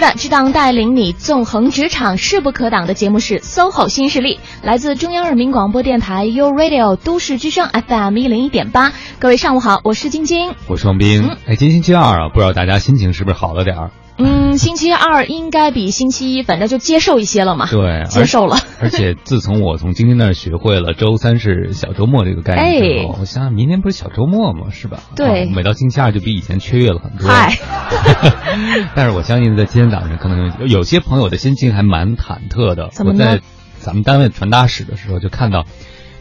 是的，这档带领你纵横职场势不可挡的节目是 SOHO 新势力，来自中央人民广播电台 u Radio 都市之声 FM 一零一点八。各位上午好，我是晶晶，我是王斌。哎，今天星期二啊，不知道大家心情是不是好了点儿？嗯，星期二应该比星期一，反正就接受一些了嘛。对，接受了。而且自从我从晶晶那儿学会了周三是小周末这个概念之后，我想想明天不是小周末吗？是吧？对。每到星期二就比以前雀跃了很多。嗨。但是我相信在今天早上，可能有些朋友的心情还蛮忐忑的。怎么？我在咱们单位传达室的时候就看到。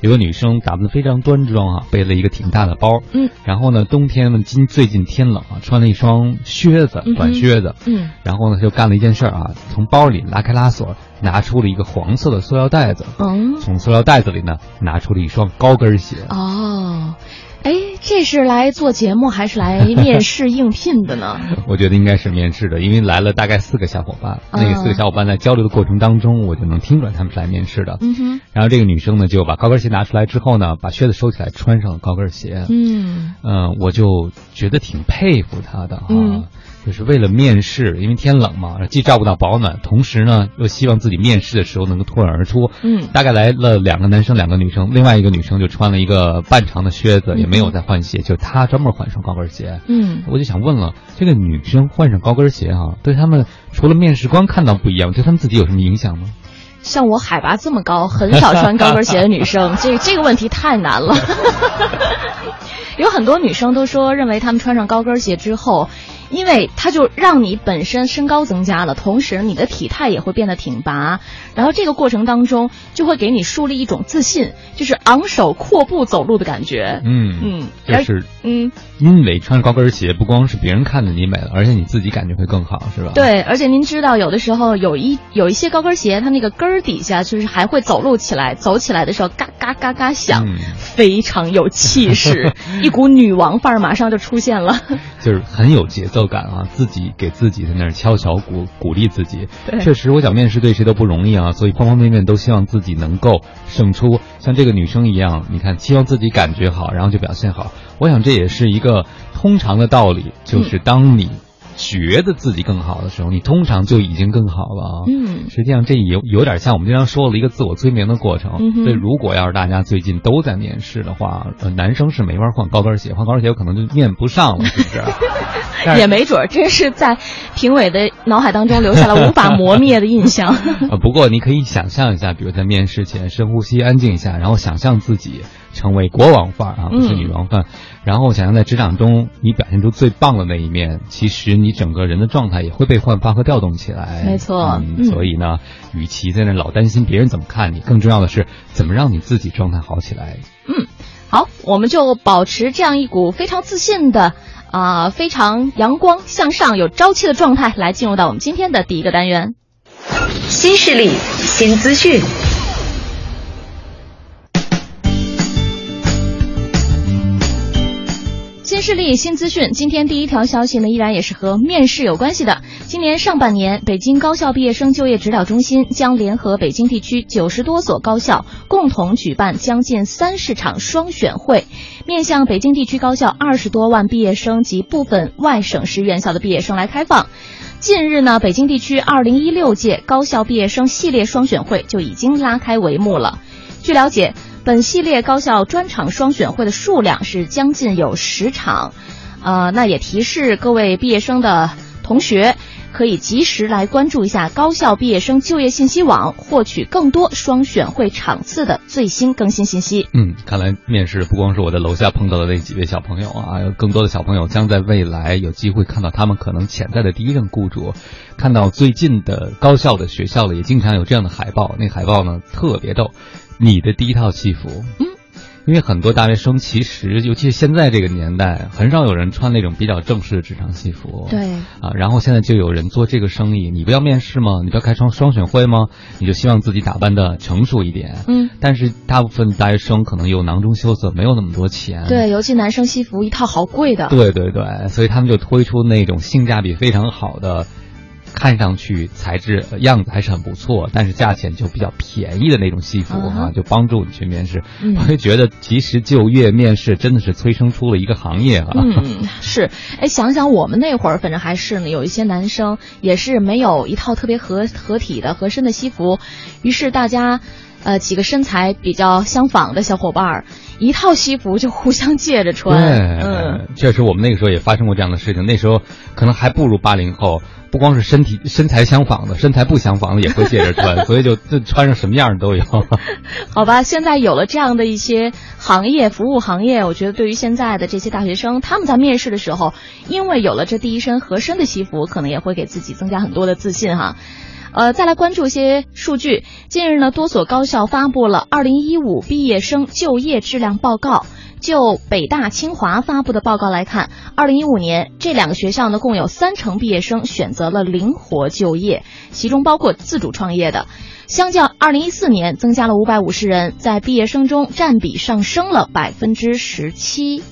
有个女生打扮的非常端庄啊，背了一个挺大的包，嗯，然后呢，冬天呢，今最近天冷啊，穿了一双靴子，短靴子，嗯，然后呢，就干了一件事啊，从包里拉开拉锁，拿出了一个黄色的塑料袋子，嗯，从塑料袋子里呢，拿出了一双高跟鞋，哦。哎，这是来做节目还是来面试应聘的呢？我觉得应该是面试的，因为来了大概四个小伙伴，那个四个小伙伴在交流的过程当中，我就能听出来他们是来面试的。嗯哼。然后这个女生呢，就把高跟鞋拿出来之后呢，把靴子收起来，穿上了高跟鞋。嗯。嗯，我就觉得挺佩服她的哈。就是为了面试，因为天冷嘛，既照顾到保暖，同时呢又希望自己面试的时候能够脱颖而出。嗯，大概来了两个男生，两个女生，另外一个女生就穿了一个半长的靴子，也没有再换鞋，就她专门换双高跟鞋。嗯，我就想问了，这个女生换上高跟鞋哈，对他们除了面试官看到不一样，对他们自己有什么影响吗？像我海拔这么高，很少穿高跟鞋的女生，这这个问题太难了。有很多女生都说，认为她们穿上高跟鞋之后。因为它就让你本身身高增加了，同时你的体态也会变得挺拔，然后这个过程当中就会给你树立一种自信，就是昂首阔步走路的感觉。嗯嗯，就是嗯，因为穿高跟鞋不光是别人看着你美了，而且你自己感觉会更好，是吧？对，而且您知道，有的时候有一有一些高跟鞋，它那个跟儿底下就是还会走路起来，走起来的时候嘎嘎嘎嘎响，非常有气势，一股女王范儿马上就出现了，就是很有节奏。感啊，自己给自己在那儿敲小鼓，鼓励自己。确实，我想面试对谁都不容易啊，所以方方面面都希望自己能够胜出。像这个女生一样，你看，希望自己感觉好，然后就表现好。我想这也是一个通常的道理，就是当你。觉得自己更好的时候，你通常就已经更好了啊。嗯，实际上这有有点像我们经常说的一个自我催眠的过程。嗯所以如果要是大家最近都在面试的话，呃，男生是没法换高跟鞋，换高跟鞋有可能就面不上了，是不是？也没准，这是在评委的脑海当中留下了无法磨灭的印象。呃，不过你可以想象一下，比如在面试前深呼吸，安静一下，然后想象自己。成为国王范儿啊，不是女王范。然后想象在职场中你表现出最棒的那一面，其实你整个人的状态也会被焕发和调动起来。没错，所以呢，与其在那老担心别人怎么看你，更重要的是怎么让你自己状态好起来。嗯，好，我们就保持这样一股非常自信的啊，非常阳光向上、有朝气的状态，来进入到我们今天的第一个单元——新势力新资讯。新势力新资讯，今天第一条消息呢，依然也是和面试有关系的。今年上半年，北京高校毕业生就业指导中心将联合北京地区九十多所高校，共同举办将近三十场双选会，面向北京地区高校二十多万毕业生及部分外省市院校的毕业生来开放。近日呢，北京地区二零一六届高校毕业生系列双选会就已经拉开帷幕了。据了解。本系列高校专场双选会的数量是将近有十场，呃，那也提示各位毕业生的同学，可以及时来关注一下高校毕业生就业信息网，获取更多双选会场次的最新更新信息。嗯，看来面试不光是我在楼下碰到的那几位小朋友啊，有更多的小朋友将在未来有机会看到他们可能潜在的第一任雇主，看到最近的高校的学校里也经常有这样的海报，那海报呢特别逗。你的第一套戏服，嗯，因为很多大学生其实，尤其是现在这个年代，很少有人穿那种比较正式的职场戏服，对，啊，然后现在就有人做这个生意，你不要面试吗？你不要开双双选会吗？你就希望自己打扮的成熟一点，嗯，但是大部分大学生可能又囊中羞涩，没有那么多钱，对，尤其男生西服一套好贵的，对对对，所以他们就推出那种性价比非常好的。看上去材质呃样子还是很不错，但是价钱就比较便宜的那种西服嗯哈、就帮助你去面试。嗯我就觉得其实就业面试真的是催生出了一个行业啊。嗯，是，哎，想想我们那会儿，反正还是呢，有一些男生也是没有一套特别合合体的、合身的西服，于是大家，呃，几个身材比较相仿的小伙伴儿，一套西服就互相借着穿，嗯，确实，我们那个时候也发生过这样的事情。那时候可能还不如八零后，不光是身体身材相仿的，身材不相仿的也会借着穿，所以就就穿上什么样的都有。好吧，现在有了这样的一些行业，服务行业，我觉得对于现在的这些大学生，他们在面试的时候，因为有了这第一身合身的西服，可能也会给自己增加很多的自信哈。呃，再来关注一些数据。近日呢，多所高校发布了二零一五毕业生就业质量报告。就北大、清华发布的报告来看，二零一五年这两个学校呢，共有三成毕业生选择了灵活就业，其中包括自主创业的。相较二零一四年，增加了五百五十人，在毕业生中占比上升了百分之十七。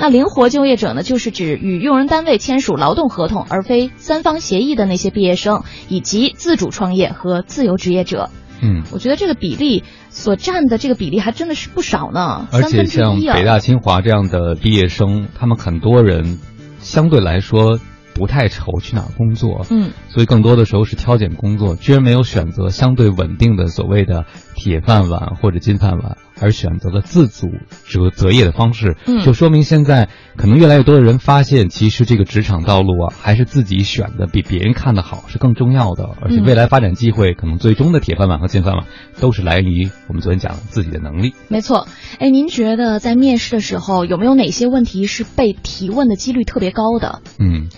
那灵活就业者呢，就是指与用人单位签署劳动合同而非三方协议的那些毕业生，以及自主创业和自由职业者。嗯，我觉得这个比例所占的这个比例还真的是不少呢，而且。像北大、清华这样的毕业生，他们很多人相对来说不太愁去哪儿工作，嗯，所以更多的时候是挑拣工作，居然没有选择相对稳定的所谓的铁饭碗或者金饭碗，而选择了自主择择业的方式，嗯就说明现在可能越来越多的人发现，其实这个职场道路啊，还是自己选的比别人看的好是更重要的，而且嗯未来发展机会可能最终的铁饭碗和金饭碗都是来源于我们昨天讲的自己的能力。没错。哎，您觉得在面试的时候有没有哪些问题是被提问的几率特别高的？嗯，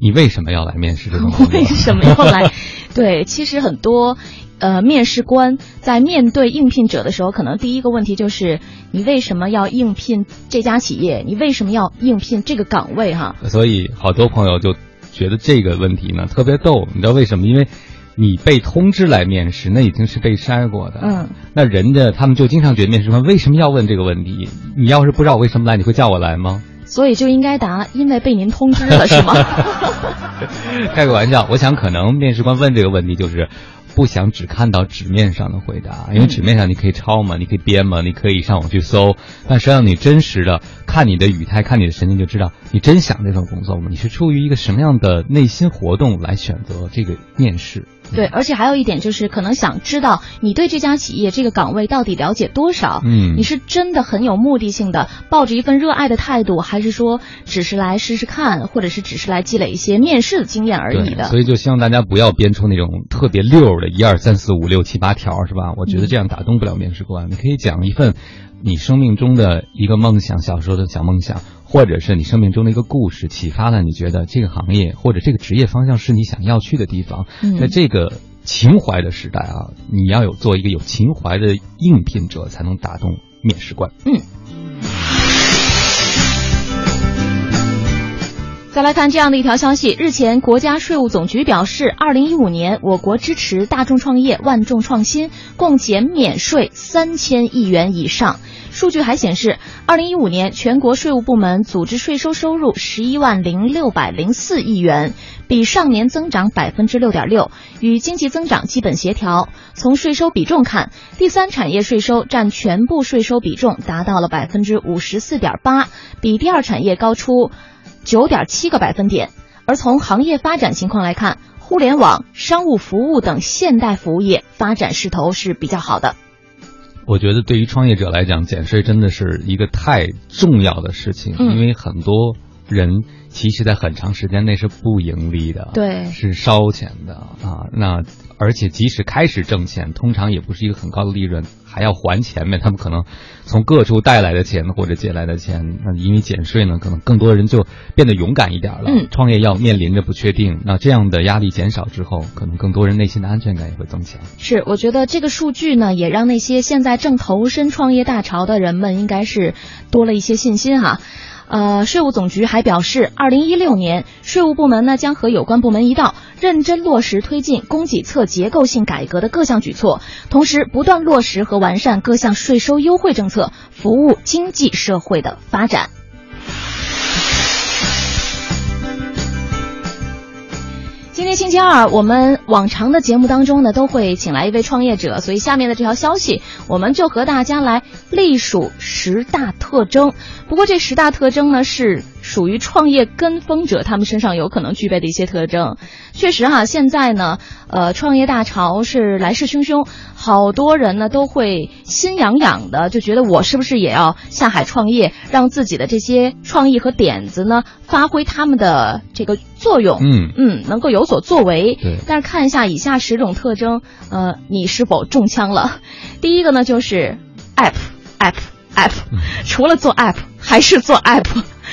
你为什么要来面试这种？为什么要来？对，其实很多呃面试官在面对应聘者的时候，可能第一个问题就是你为什么要应聘这家企业？你为什么要应聘这个岗位？哈，所以好多朋友就觉得这个问题呢特别逗，你知道为什么？因为你被通知来面试，那已经是被筛过的。嗯，那人家他们就经常觉得面试官为什么要问这个问题？你要是不知道我为什么来，你会叫我来吗？所以就应该答，因为被您通知了，是吗？开个玩笑，我想可能面试官问这个问题就是。不想只看到纸面上的回答，因为纸面上你可以抄嘛，你可以编嘛，你可以上网去搜。但实际上你真实的看你的语态，看你的神情，就知道你真想这份工作吗？你是出于一个什么样的内心活动来选择这个面试？对，而且还有一点就是，可能想知道你对这家企业这个岗位到底了解多少。嗯你是真的很有目的性的，抱着一份热爱的态度，还是说只是来试试看，或者是只是来积累一些面试的经验而已，的？所以就希望大家不要编出那种特别溜的一二三四五六七八条，是吧？我觉得这样打动不了面试官。你可以讲一份你生命中的一个梦想，小时候的小梦想，或者是你生命中的一个故事，启发了你觉得这个行业或者这个职业方向是你想要去的地方。嗯在这个情怀的时代啊，你要有做一个有情怀的应聘者，才能打动面试官。嗯再来看这样的一条消息，日前国家税务总局表示，二零一五年我国支持大众创业、万众创新，共减免税三千亿元以上。数据还显示，二零一五年全国税务部门组织税收收入十一万零六百零四亿元，比上年增长百分之六点六，与经济增长基本协调。从税收比重看，第三产业税收占全部税收比重达到了百分之五十四点八，比第二产业高出九点七个百分点。而从行业发展情况来看，互联网、商务服务等现代服务业发展势头是比较好的。我觉得对于创业者来讲，减税真的是一个太重要的事情，嗯。因为很多人其实在很长时间内是不盈利的，对是烧钱的啊。那而且即使开始挣钱，通常也不是一个很高的利润，还要还前面他们可能从各处带来的钱或者借来的钱。那因为减税呢，可能更多人就变得勇敢一点了。嗯创业要面临着不确定，那这样的压力减少之后，可能更多人内心的安全感也会增强。是，我觉得这个数据呢，也让那些现在正投身创业大潮的人们，应该是多了一些信心哈。呃，税务总局还表示，二零一六年税务部门呢将和有关部门一道，认真落实推进供给侧结构性改革的各项举措，同时不断落实和完善各项税收优惠政策，服务经济社会的发展。今天星期二，我们往常的节目当中呢，都会请来一位创业者，所以下面的这条消息，我们就和大家来隶属十大特征。不过这十大特征呢，是属于创业跟风者他们身上有可能具备的一些特征。确实哈，现在呢，呃，创业大潮是来势汹汹，好多人呢都会心痒痒的，就觉得我是不是也要下海创业，让自己的这些创意和点子呢，发挥他们的这个作用。嗯嗯，能够有所作为。对但是看一下以下十种特征，呃，你是否中枪了？第一个呢，就是 app app app，除了做 app 还是做 app。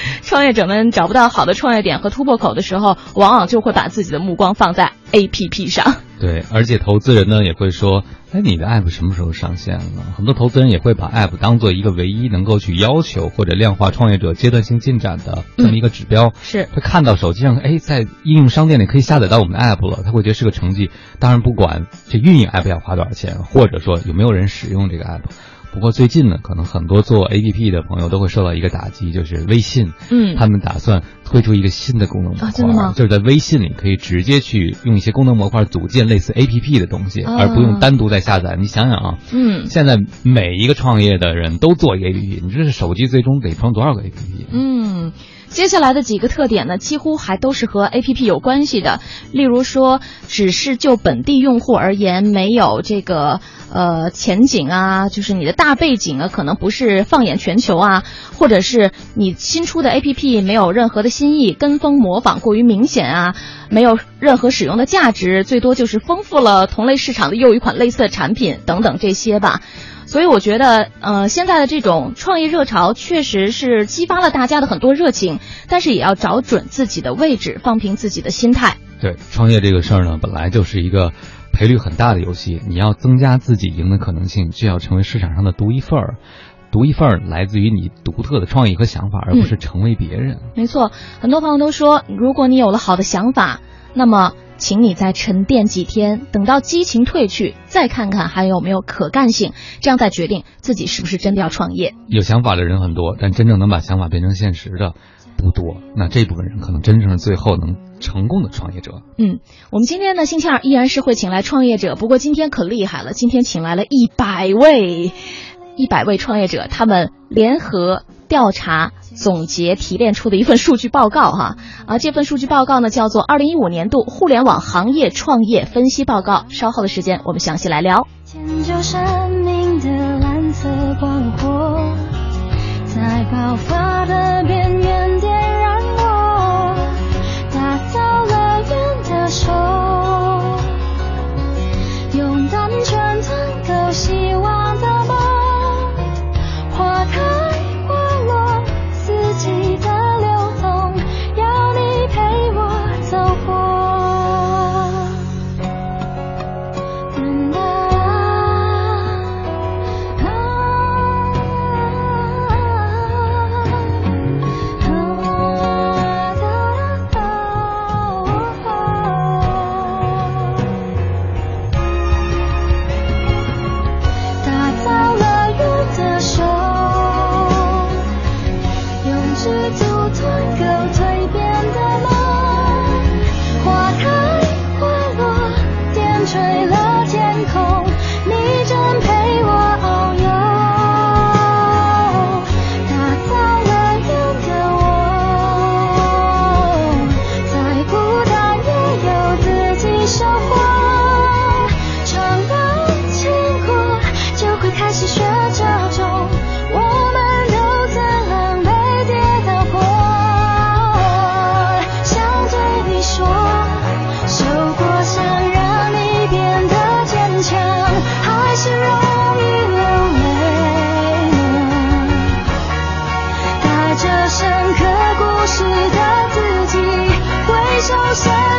创业者们找不到好的创业点和突破口的时候，往往就会把自己的目光放在 APP 上。对，而且投资人呢也会说，哎，你的 app 什么时候上线了？很多投资人也会把 app 当做一个唯一能够去要求或者量化创业者阶段性进展的这么一个指标。是他看到手机上，哎，在应用商店里可以下载到我们的 app 了，他会觉得是个成绩。当然，不管这运营 app 要花多少钱，或者说有没有人使用这个 app。不过最近呢，可能很多做 APP 的朋友都会受到一个打击，就是微信，嗯。他们打算推出一个新的功能模块，啊真的吗？就是在微信里可以直接去用一些功能模块组建类似 APP 的东西，哦。而不用单独再下载。你想想啊，嗯。现在每一个创业的人都做一个 APP，你这是手机最终得装多少个 APP？嗯，接下来的几个特点呢，几乎还都是和 APP 有关系的。例如说，只是就本地用户而言，没有这个呃前景啊，就是你的大背景啊，可能不是放眼全球啊，或者是你新出的 APP 没有任何的新意，跟风模仿过于明显啊，没有任何使用的价值，最多就是丰富了同类市场的又一款类似的产品等等这些吧。所以我觉得，呃，现在的这种创业热潮确实是激发了大家的很多热情，但是也要找准自己的位置，放平自己的心态。对，创业这个事儿呢，本来就是一个赔率很大的游戏，你要增加自己赢的可能性，就要成为市场上的独一份儿。独一份儿来自于你独特的创意和想法，而不是成为别人。没错，很多朋友都说，如果你有了好的想法，那么请你再沉淀几天，等到激情褪去，再看看还有没有可干性，这样再决定自己是不是真的要创业。有想法的人很多，但真正能把想法变成现实的不多。那这部分人可能真正是最后能成功的创业者。嗯，我们今天呢，星期二依然是会请来创业者，不过今天可厉害了，今天请来了一百位，一百位创业者，他们联合调查。总结提炼出的一份数据报告哈啊，这份数据报告呢叫做《二零一五年度互联网行业创业分析报告》。稍后的时间我们详细来聊。就生命的蓝色光火，在爆发的边缘点燃我，打造了圆的手，用单纯存够希望这深刻故事的自己，挥手。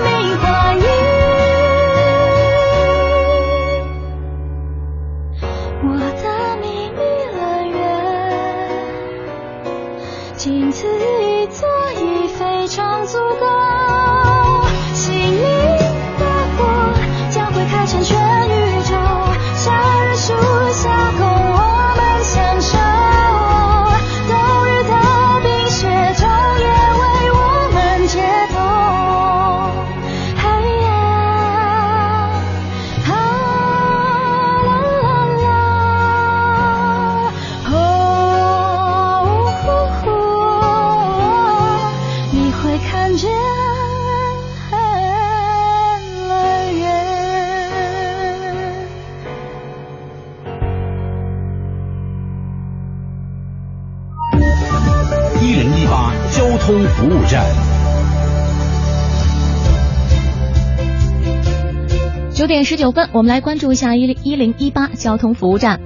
十九分，我们来关注一下一零一零一八交通服务站。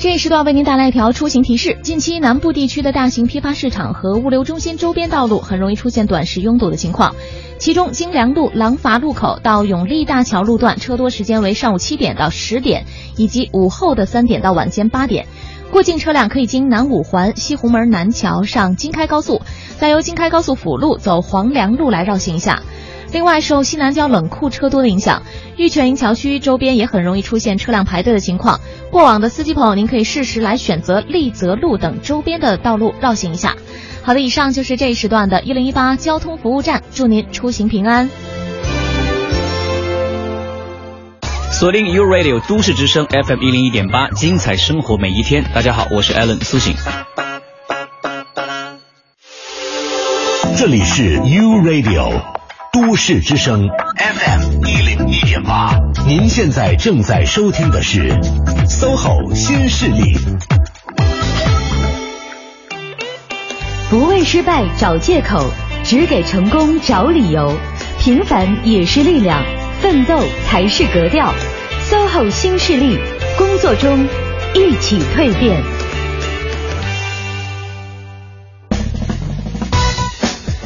这一时段为您带来一条出行提示：近期南部地区的大型批发市场和物流中心周边道路很容易出现短时拥堵的情况。其中，京良路廊坊路口到永利大桥路段车多时间为上午七点到十点，以及午后的三点到晚间八点。过境车辆可以经南五环西红门南桥上京开高速，再由京开高速辅路走黄梁路来绕行一下。另外，受西南郊冷库车多的影响，玉泉营桥区周边也很容易出现车辆排队的情况。过往的司机朋友，您可以适时来选择丽泽路等周边的道路绕行一下。好的，以上就是这一时段的一零一八交通服务站，祝您出行平安。锁定 U Radio 都市之声 FM 一零一点八，精彩生活每一天。大家好，我是 Alan 苏醒。这里是 U Radio 都市之声 FM 一零一点八，您现在正在收听的是 SOHO 新势力。不为失败找借口，只给成功找理由。平凡也是力量，奋斗才是格调。SOHO 新势力，工作中一起蜕变。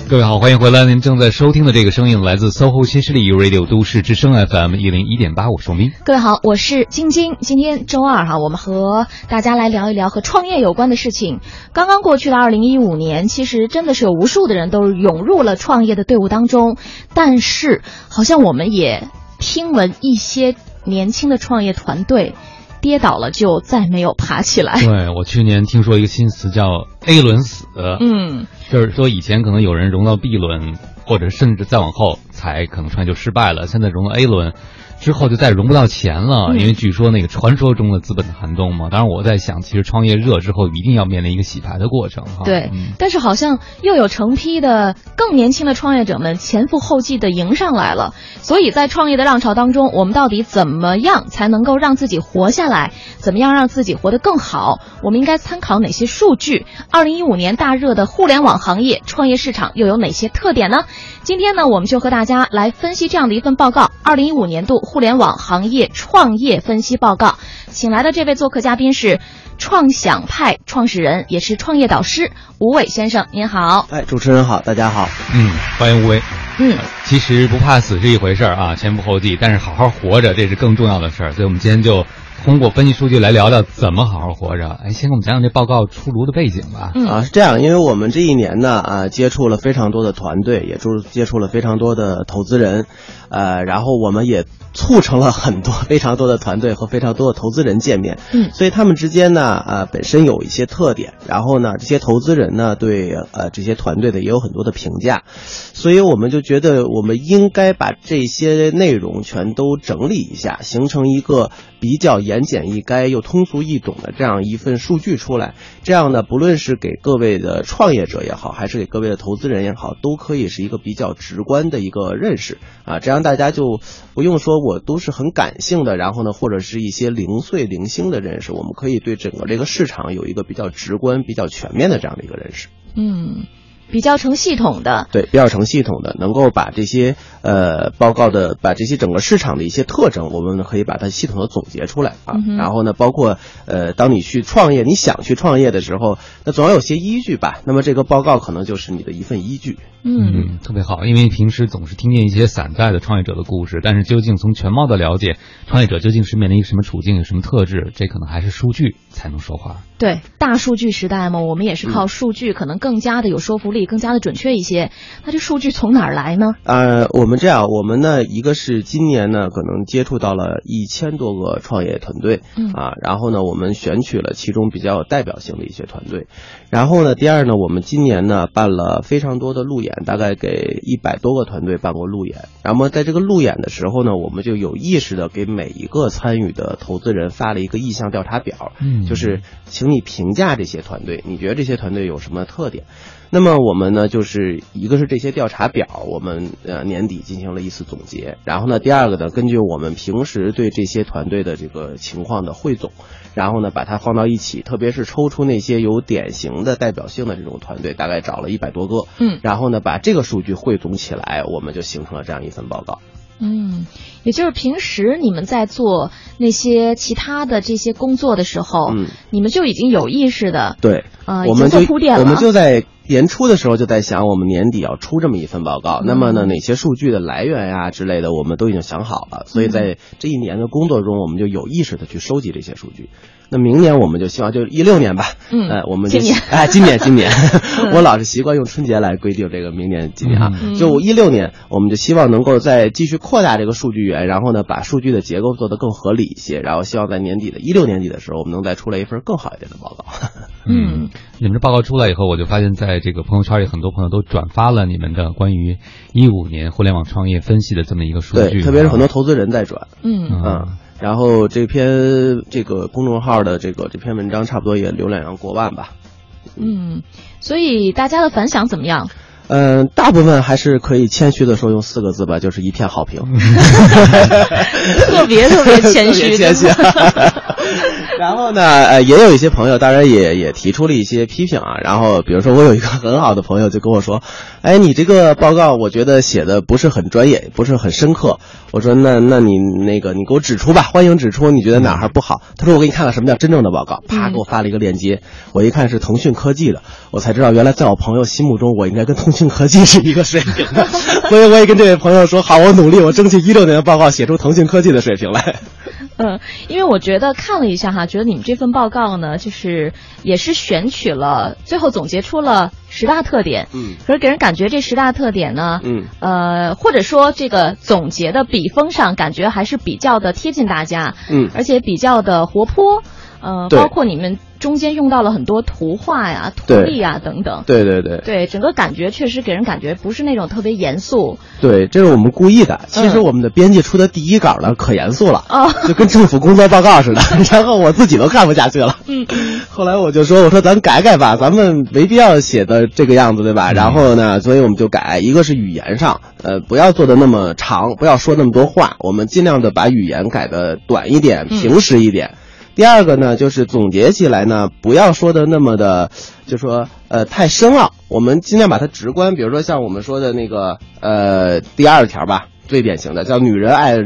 各位好，欢迎回来。您正在收听的这个声音来自 SOHO 新势力 Radio 都市之声 FM 一零一点八，我是王斌。各位好，我是晶晶。今天周二哈，我们和大家来聊一聊和创业有关的事情。刚刚过去的二零一五年，其实真的是有无数的人都涌入了创业的队伍当中，但是好像我们也听闻一些年轻的创业团队跌倒了就再没有爬起来。对我去年听说一个新词叫 A 轮死，嗯，就是说以前可能有人融到 B 轮，或者甚至再往后才可能创业就失败了，现在融到 A 轮。之后就再融不到钱了，嗯因为据说那个传说中的资本的寒冬嘛。当然，我在想，其实创业热之后一定要面临一个洗牌的过程哈。对嗯，但是好像又有成批的更年轻的创业者们前赴后继的迎上来了。所以在创业的浪潮当中，我们到底怎么样才能够让自己活下来？怎么样让自己活得更好？我们应该参考哪些数据？二零一五年大热的互联网行业创业市场又有哪些特点呢？今天呢，我们就和大家来分析这样的一份报告——二零一五年度互联网行业创业分析报告。请来的这位做客嘉宾是创想派创始人，也是创业导师吴伟先生。您好。哎，主持人好，大家好。嗯，欢迎吴伟。嗯，其实不怕死是一回事儿啊，前仆后继，但是好好活着这是更重要的事儿。所以我们今天就通过分析数据来聊聊怎么好好活着。哎，先给我们讲讲这报告出炉的背景吧。嗯啊，是这样，因为我们这一年呢，啊，接触了非常多的团队，也就是接触了非常多的投资人，呃，然后我们也促成了很多非常多的团队和非常多的投资人见面。嗯所以他们之间呢，呃，本身有一些特点，然后呢，这些投资人呢，对呃这些团队的也有很多的评价，所以我们就觉得我们应该把这些内容全都整理一下，形成一个比较言简意赅又通俗易懂的这样一份数据出来。这样呢，不论是给各位的创业者也好，还是给各位的投资人也好，都可以是一个比较直观的一个认识啊。这样大家就不用说我都是很感性的，然后呢，或者是一些零碎零星的认识，我们可以对整个这个市场有一个比较直观、比较全面的这样的一个认识。嗯，比较成系统的。对，比较成系统的，能够把这些呃报告的，把这些整个市场的一些特征，我们可以把它系统的总结出来啊。嗯然后呢，包括呃，当你去创业，你想去创业的时候，那总要有些依据吧。那么这个报告可能就是你的一份依据。嗯，特别好，因为平时总是听见一些散在的创业者的故事，但是究竟从全貌的了解，创业者究竟是面临一个什么处境，有什么特质，这可能还是数据才能说话。对，大数据时代嘛，我们也是靠数据，可能更加的有说服力，更加的准确一些。那这数据从哪儿来呢？呃，我们这样，我们呢，一个是今年呢，可能接触到了一千多个创业团队，嗯啊，然后呢，我们选取了其中比较有代表性的一些团队，然后呢，第二呢，我们今年呢办了非常多的路演，大概给一百多个团队办过路演，那么在这个路演的时候呢，我们就有意识的给每一个参与的投资人发了一个意向调查表，嗯就是请你评价这些团队，你觉得这些团队有什么特点？那么我们呢，就是一个是这些调查表，我们呃年底进行了一次总结，然后呢，第二个呢，根据我们平时对这些团队的这个情况的汇总，然后呢，把它放到一起，特别是抽出那些有典型的代表性的这种团队，大概找了一百多个，嗯然后呢，把这个数据汇总起来，我们就形成了这样一份报告。嗯，也就是平时你们在做那些其他的这些工作的时候，嗯你们就已经有意识的对，啊、我们就铺垫了。我们就在年初的时候就在想，我们年底要出这么一份报告。那么嗯呢，哪些数据的来源呀、之类的，我们都已经想好了。所以在这一年的工作中，我们就有意识的去收集这些数据。那明年我们就希望，就一六年吧，嗯呃，我们就今年哎，今年 今年，我老是习惯用春节来规定这个明年今年啊。嗯就一六年，我们就希望能够再继续扩大这个数据源，然后呢，把数据的结构做得更合理一些，然后希望在年底的一六年底的时候，我们能再出来一份更好一点的报告。嗯，你们这报告出来以后，我就发现在这个朋友圈里，很多朋友都转发了你们的关于一五年互联网创业分析的这么一个数据，对，特别是很多投资人在转。嗯嗯，然后这篇这个公众号的这个这篇文章差不多也浏览量过万吧。嗯，所以大家的反响怎么样？嗯，大部分还是可以谦虚的说用四个字吧，就是一片好评。特别特别谦虚，谦虚。然后呢，呃，也有一些朋友，当然也也提出了一些批评啊。然后，比如说，我有一个很好的朋友就跟我说：“哎，你这个报告我觉得写的不是很专业，不是很深刻。”我说：“那那你那个你给我指出吧，欢迎指出，你觉得哪儿还不好？”他说：“我给你看看什么叫真正的报告。”啪，给我发了一个链接，我一看是腾讯科技的，我才知道原来在我朋友心目中，我应该跟腾讯科技是一个水平的。所以我也跟这位朋友说：“好，我努力，我争取一六年的报告写出腾讯科技的水平来。” 嗯，因为我觉得看了一下哈，觉得你们这份报告呢，就是也是选取了，最后总结出了十大特点。嗯可是给人感觉这十大特点呢，嗯呃，或者说这个总结的笔锋上，感觉还是比较的贴近大家，嗯而且比较的活泼。呃，包括你们中间用到了很多图画呀、图例啊等等。对对对对，整个感觉确实给人感觉不是那种特别严肃对，这是我们故意的。其实我们的编辑出的第一稿呢，可严肃了，哦。就跟政府工作报告似的，然后我自己都看不下去了。嗯嗯后来我就说，我说咱改改吧，咱们没必要写的这个样子，对吧？然后呢，所以我们就改，一个是语言上，呃，不要做的那么长，不要说那么多话，我们尽量的把语言改的短一点，嗯平实一点。第二个呢，就是总结起来呢，不要说的那么的，就说呃太深奥，我们尽量把它直观。比如说像我们说的那个呃第二条吧，最典型的叫“女人爱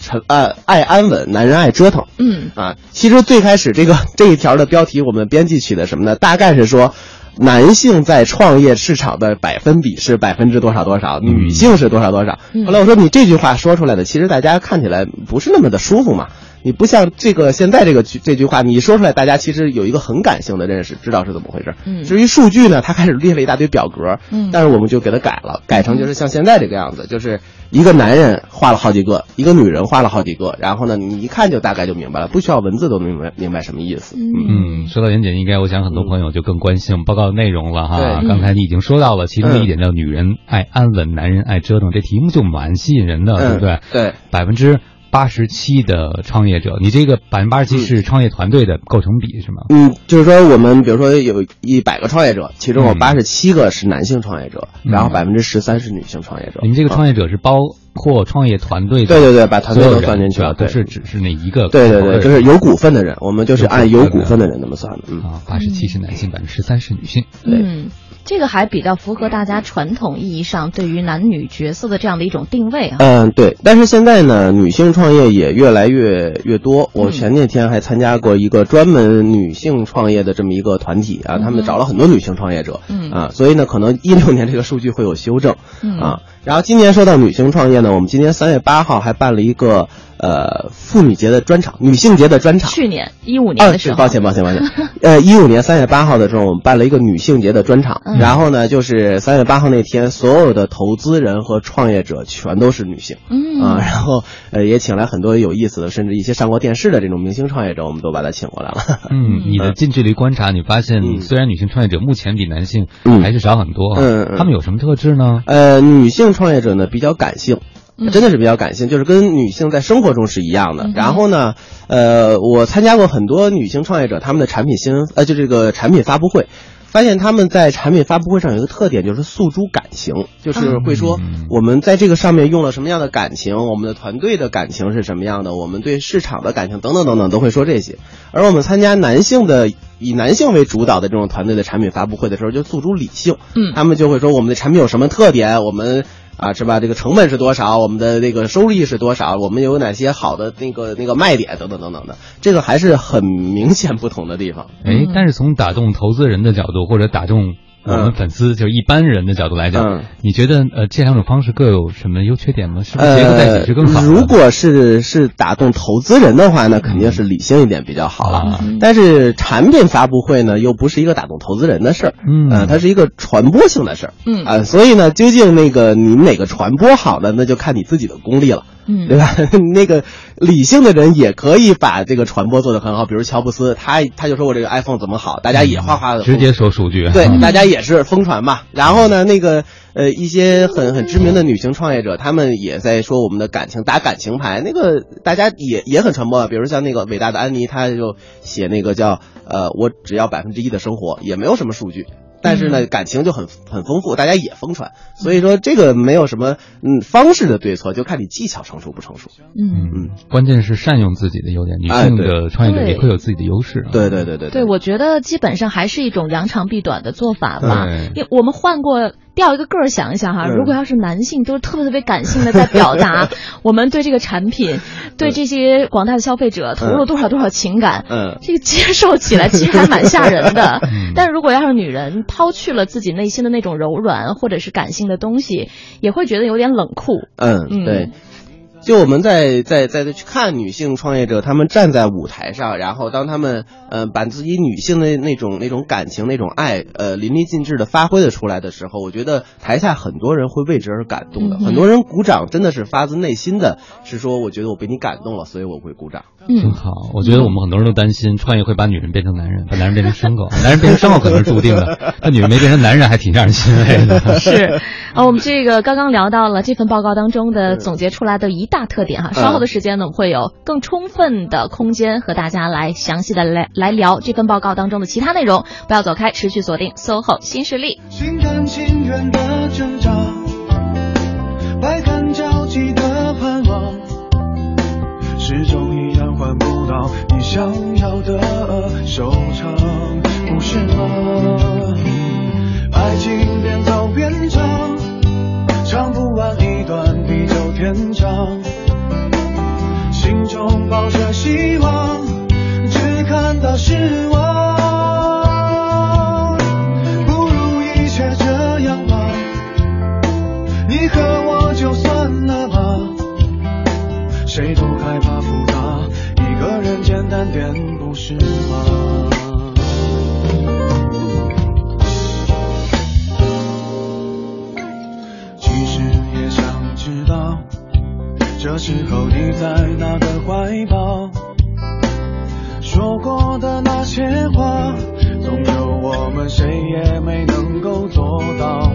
沉呃爱安稳，男人爱折腾”。嗯啊，其实最开始这个 这一条的标题，我们编辑取的什么呢？大概是说，男性在创业市场的百分比是百分之多少多少，女性是多少多少。嗯后来我说你这句话说出来的，其实大家看起来不是那么的舒服嘛。你不像这个现在这个句这句话，你说出来，大家其实有一个很感性的认识，知道是怎么回事。嗯至于数据呢，他开始列了一大堆表格，嗯但是我们就给他改了，改成就是像现在这个样子，就是一个男人画了好几个，一个女人画了好几个，然后呢，你一看就大概就明白了，不需要文字都能明白明白什么意思。嗯，说到严谨，应该我想很多朋友就更关心我们报告的内容了哈。对刚才你已经说到了，其中的一点叫“女人爱安稳，男人爱折腾”，这题目就蛮吸引人的，对不对？嗯对，百分之八十七的创业者，你这个百分之八十七是创业团队的构成比是吗？嗯，就是说我们比如说有一百个创业者，其中有嗯八十七个是男性创业者，嗯然后百分之十三是女性创业者。你们这个创业、者是包括创业团队的，对对对，把团队都算进去了，不是只是那一个对对对，就是有股份的人，我们就是按有有股份的人那么算的。嗯，啊，八十七是男性，百分之十三是女性。嗯，这个还比较符合大家传统意义上对于男女角色的这样的一种定位啊。嗯，对，但是现在呢，女性创业也越来越越多。我嗯。前几天还参加过一个专门女性创业的这么一个团体啊，他们找了很多女性创业者，嗯。啊，所以呢，可能一六年这个数据会有修正，嗯。啊，然后今年说到女性创业呢，我们今年三月八号还办了一个呃妇女节的专场，女性节的专场。去年一五年啊，的时候，对抱歉，抱歉，抱歉。呃，一五年三月八号的时候，我们办了一个女性节的专场，嗯然后呢，就是三月八号那天，所有的投资人和创业者全都是女性。嗯啊，然后呃也请来很多有意思的，甚至一些上过电视的这种明星创业者，我们都把他请过来了。嗯，你的近距离观察，你发现嗯虽然女性创业者目前比男性嗯还是少很多嗯他们有什么特质呢？呃，女性创业者呢比较感性。嗯真的是比较感性，就是跟女性在生活中是一样的嗯。然后呢，呃，我参加过很多女性创业者他们的产品新闻，呃，就这个产品发布会，发现他们在产品发布会上有一个特点，就是诉诸感情，就是会说嗯我们在这个上面用了什么样的感情，我们的团队的感情是什么样的，我们对市场的感情等等等等都会说这些。而我们参加男性的以男性为主导的这种团队的产品发布会的时候，就诉诸理性，嗯他们就会说我们的产品有什么特点，我们。啊，是吧？这个成本是多少？我们的那个收益是多少？我们有哪些好的那个那个卖点等等等等的，这个还是很明显不同的地方。哎，但是从打动投资人的角度，或者打动我们粉丝，就是一般人的角度来讲，嗯你觉得呃这两种方式各有什么优缺点吗？是不是结合在一起是更好？呃如果是是打动投资人的话，那肯定是理性一点比较好了。啊但是产品发布会呢，又不是一个打动投资人的事儿，嗯呃它是一个传播性的事儿，嗯啊、所以呢，究竟那个你哪个传播好呢，那就看你自己的功力了。嗯对吧？那个理性的人也可以把这个传播做得很好，比如乔布斯，他他就说我这个 iPhone 怎么好，大家也哗哗的直接说数据，对啊，大家也是疯传嘛。然后呢，那个呃，一些很很知名的女性创业者，她们也在说我们的感情打感情牌，那个大家也也很传播啊。比如像那个伟大的安妮，她就写那个叫呃，我只要百分之一的生活，也没有什么数据。但是呢，感情就很很丰富，大家也疯传，所以说这个没有什么嗯方式的对错，就看你技巧成熟不成熟。嗯。嗯，关键是善用自己的优点，女性的创业者也会有自己的优势啊。对对对对对，我觉得基本上还是一种扬长避短的做法吧对。因为我们换过调一个个儿想一想哈，嗯如果要是男性都是特别特别感性的在表达 我们对这个产品、对这些广大的消费者投入了多少多少情感，嗯这个接受起来其实还蛮吓人的 嗯。但如果要是女人抛去了自己内心的那种柔软或者是感性的东西，也会觉得有点冷酷。嗯，嗯对。就我们在在在去看女性创业者，她们站在舞台上，然后当她们呃把自己女性的那种那种感情、那种爱呃淋漓尽致的发挥的出来的时候，我觉得台下很多人会为之而感动的，嗯很多人鼓掌真的是发自内心的，是说我觉得我被你感动了，所以我会鼓掌。嗯，真好，我觉得我们很多人都担心创业会把女人变成男人，把男人变成牲口。男人变成牲口可能是注定的，但女人没变成男人还挺让人欣慰的。是，啊，我们这个刚刚聊到了这份报告当中的总结出来的一大特点哈，稍后的时间呢，我们会有更充分的空间和大家来详细的来来聊这份报告当中的其他内容，不要走开，持续锁定 SOHO 新势力。心甘情愿的挣扎，百感交集的盼望，始终依然换不到你想要的收场，不是吗？爱情边走边，唱成长，心中抱着希望，只看到失望。不如一切这样吧，你和我就算了吧，谁都害怕复杂，一个人简单点不是吗？其实也想知道，这时候你在哪个怀抱？说过的那些话，总有我们谁也没能够做到。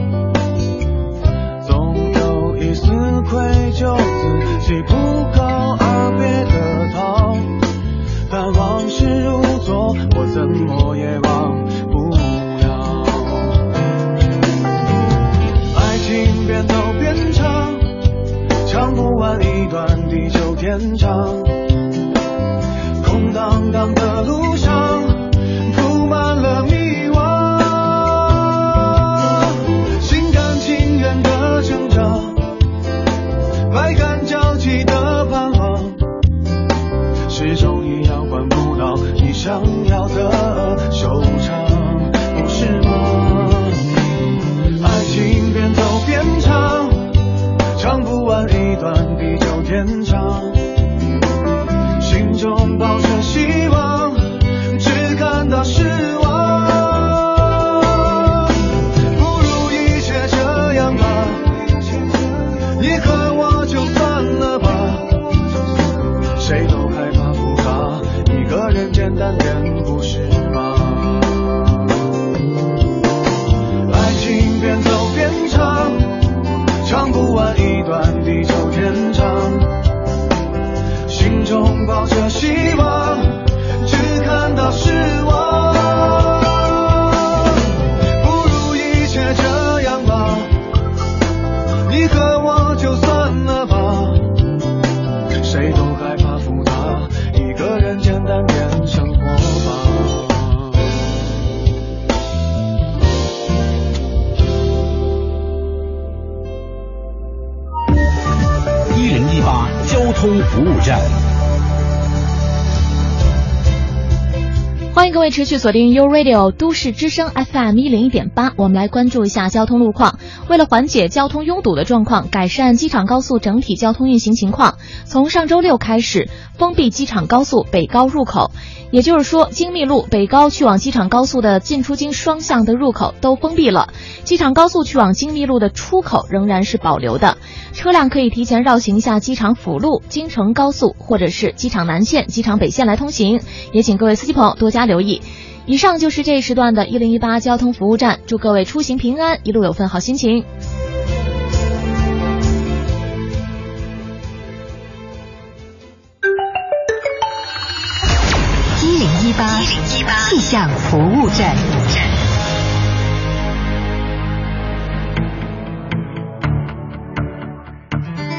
总有一丝愧疚，去锁定 U Radio 都市之声 FM 一零一点八，我们来关注一下交通路况。为了缓解交通拥堵的状况，改善机场高速整体交通运行情况，从上周六开始封闭机场高速北高入口，也就是说，京密路北高去往机场高速的进出京双向的入口都封闭了，机场高速去往京密路的出口仍然是保留的，车辆可以提前绕行一下机场辅路、京承高速或者是机场南线、机场北线来通行。也请各位司机朋友多加留意。以上就是这一时段的一零一八交通服务站，祝各位出行平安，一路有份好心情。一零一八气象服务站。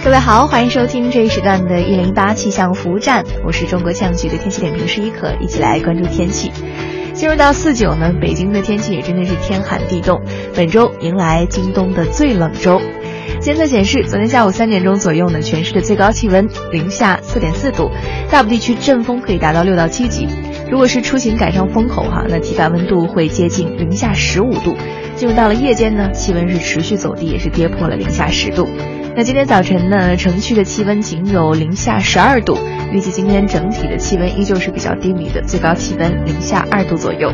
各位好，欢迎收听这一时段的一零一八气象服务站，我是中国气象局的天气点评师一可，一起来关注天气。进入到四九呢，北京的天气也真的是天寒地冻，本周迎来京东的最冷周。监测显示，昨天下午三点钟左右呢，全市的最高气温零下四点四度，大部地区阵风可以达到六到七级。如果是出行赶上风口哈，那体感温度会接近零下十五度。进入到了夜间呢，气温是持续走低，也是跌破了零下十度。那今天早晨呢，城区的气温仅有零下十二度，预计今天整体的气温依旧是比较低迷的，最高气温零下二度左右。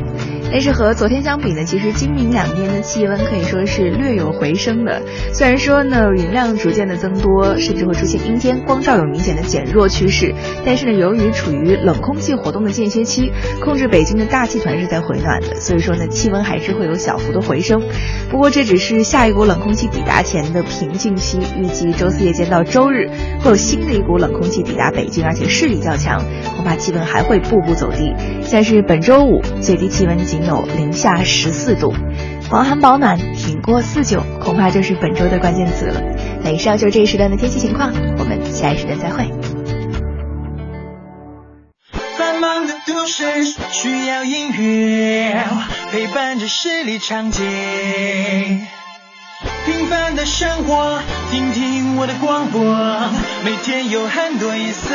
但是和昨天相比呢，其实今明两天的气温可以说是略有回升的。虽然说呢，云量逐渐的增多，甚至会出现阴天，光照有明显的减弱趋势，但是呢，由于处于冷空气活动的间歇期，控制北京的大气团是在回暖的，所以说呢，气温还是会有小幅的回升。不过这只是下一股冷空气抵达前的平静期，预计周四夜间到周日会有新的一股冷空气抵达北京，而且势力较强，恐怕气温还会步步走低。像是本周五最低气温仅有零下十四度，防寒保暖，挺过四九，恐怕就是本周的关键词了。那以上就是这一时段的天气情况，我们下一时段再会。繁忙的都市需要音乐陪伴着十里长街，平凡的生活，听听我的广播，每天有很多颜色。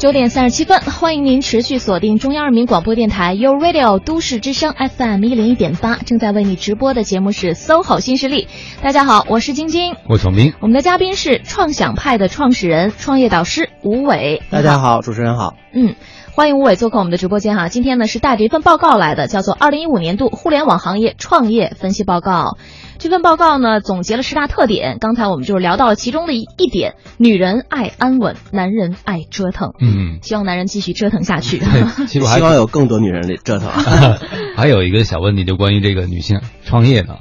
九点三十七分，欢迎您持续锁定中央人民广播电台 u Radio 都市之声 FM 一零一点八，正在为你直播的节目是 SOHO 新势力。大家好，我是晶晶，我是王斌，我们的嘉宾是创想派的创始人、创业导师吴伟。大家好，主持人好。嗯，欢迎吴伟做客我们的直播间哈。今天呢是带着一份报告来的，叫做《二零一五年度互联网行业创业分析报告》。这份报告呢，总结了十大特点。刚才我们就是聊到了其中的一一点：女人爱安稳，男人爱折腾。嗯，希望男人继续折腾下去。其实还 希望有更多女人来折腾。还有一个小问题，就关于这个女性创业的。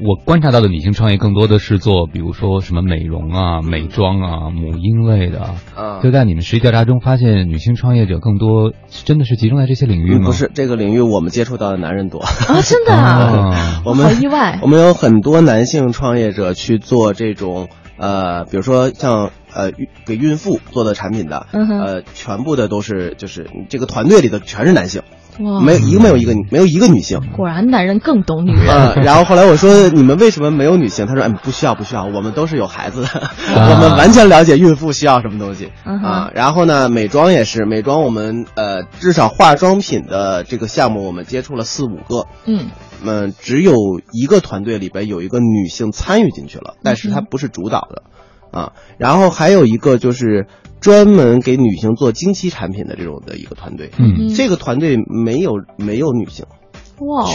我观察到的女性创业更多的是做，比如说什么美容啊、美妆啊、母婴类的。啊就在你们实际调查中发现，女性创业者更多真的是集中在这些领域吗？不是这个领域，我们接触到的男人多。啊，真的啊，啊，我们好意外我们有很多男性创业者去做这种呃，比如说像呃给孕妇做的产品的，嗯呃，全部的都是就是这个团队里的全是男性，哇，没有一个没有一个没有一个女性。果然男人更懂女人。嗯，然后后来我说你们为什么没有女性？他说嗯不需要不需要，我们都是有孩子的，我们完全了解孕妇需要什么东西啊。然后呢，美妆也是，美妆我们呃至少化妆品的这个项目我们接触了四五个，嗯嗯，只有一个团队里边有一个女性参与进去了，但是她不是主导的，啊，然后还有一个就是专门给女性做经期产品的这种的一个团队，嗯。这个团队没有没有女性，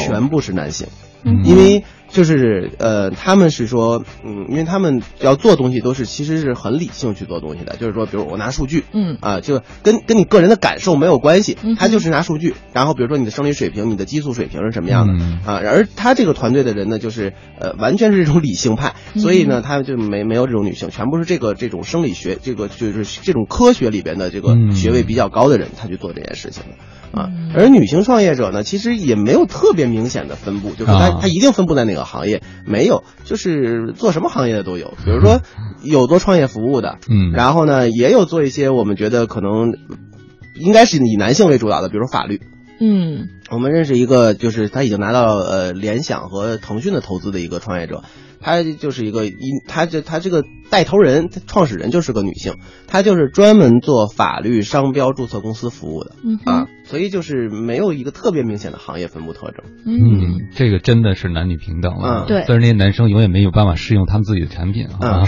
全部是男性，嗯。因为就是呃，他们是说，嗯，因为他们要做东西都是其实是很理性去做东西的，就是说，比如我拿数据，嗯。啊，就跟跟你个人的感受没有关系他就是拿数据，然后比如说你的生理水平、你的激素水平是什么样的、嗯。啊，而他这个团队的人呢，就是呃，完全是这种理性派，所以呢，他就没没有这种女性，全部是这个这种生理学，这个就是这种科学里边的这个嗯。学位比较高的人，他去做这件事情的。啊，而女性创业者呢，其实也没有特别明显的分布，就是她啊。她一定分布在哪个行业，没有，就是做什么行业的都有。比如说有做创业服务的，嗯然后呢，也有做一些我们觉得可能应该是以男性为主导的，比如说法律。嗯我们认识一个，就是他已经拿到呃联想和腾讯的投资的一个创业者，他就是一个一，她这她这个带头人、创始人就是个女性，她就是专门做法律商标注册公司服务的。嗯啊，所以就是没有一个特别明显的行业分布特征。嗯，这个真的是男女平等了。嗯。对。虽然那些男生永远没有办法适用他们自己的产品啊，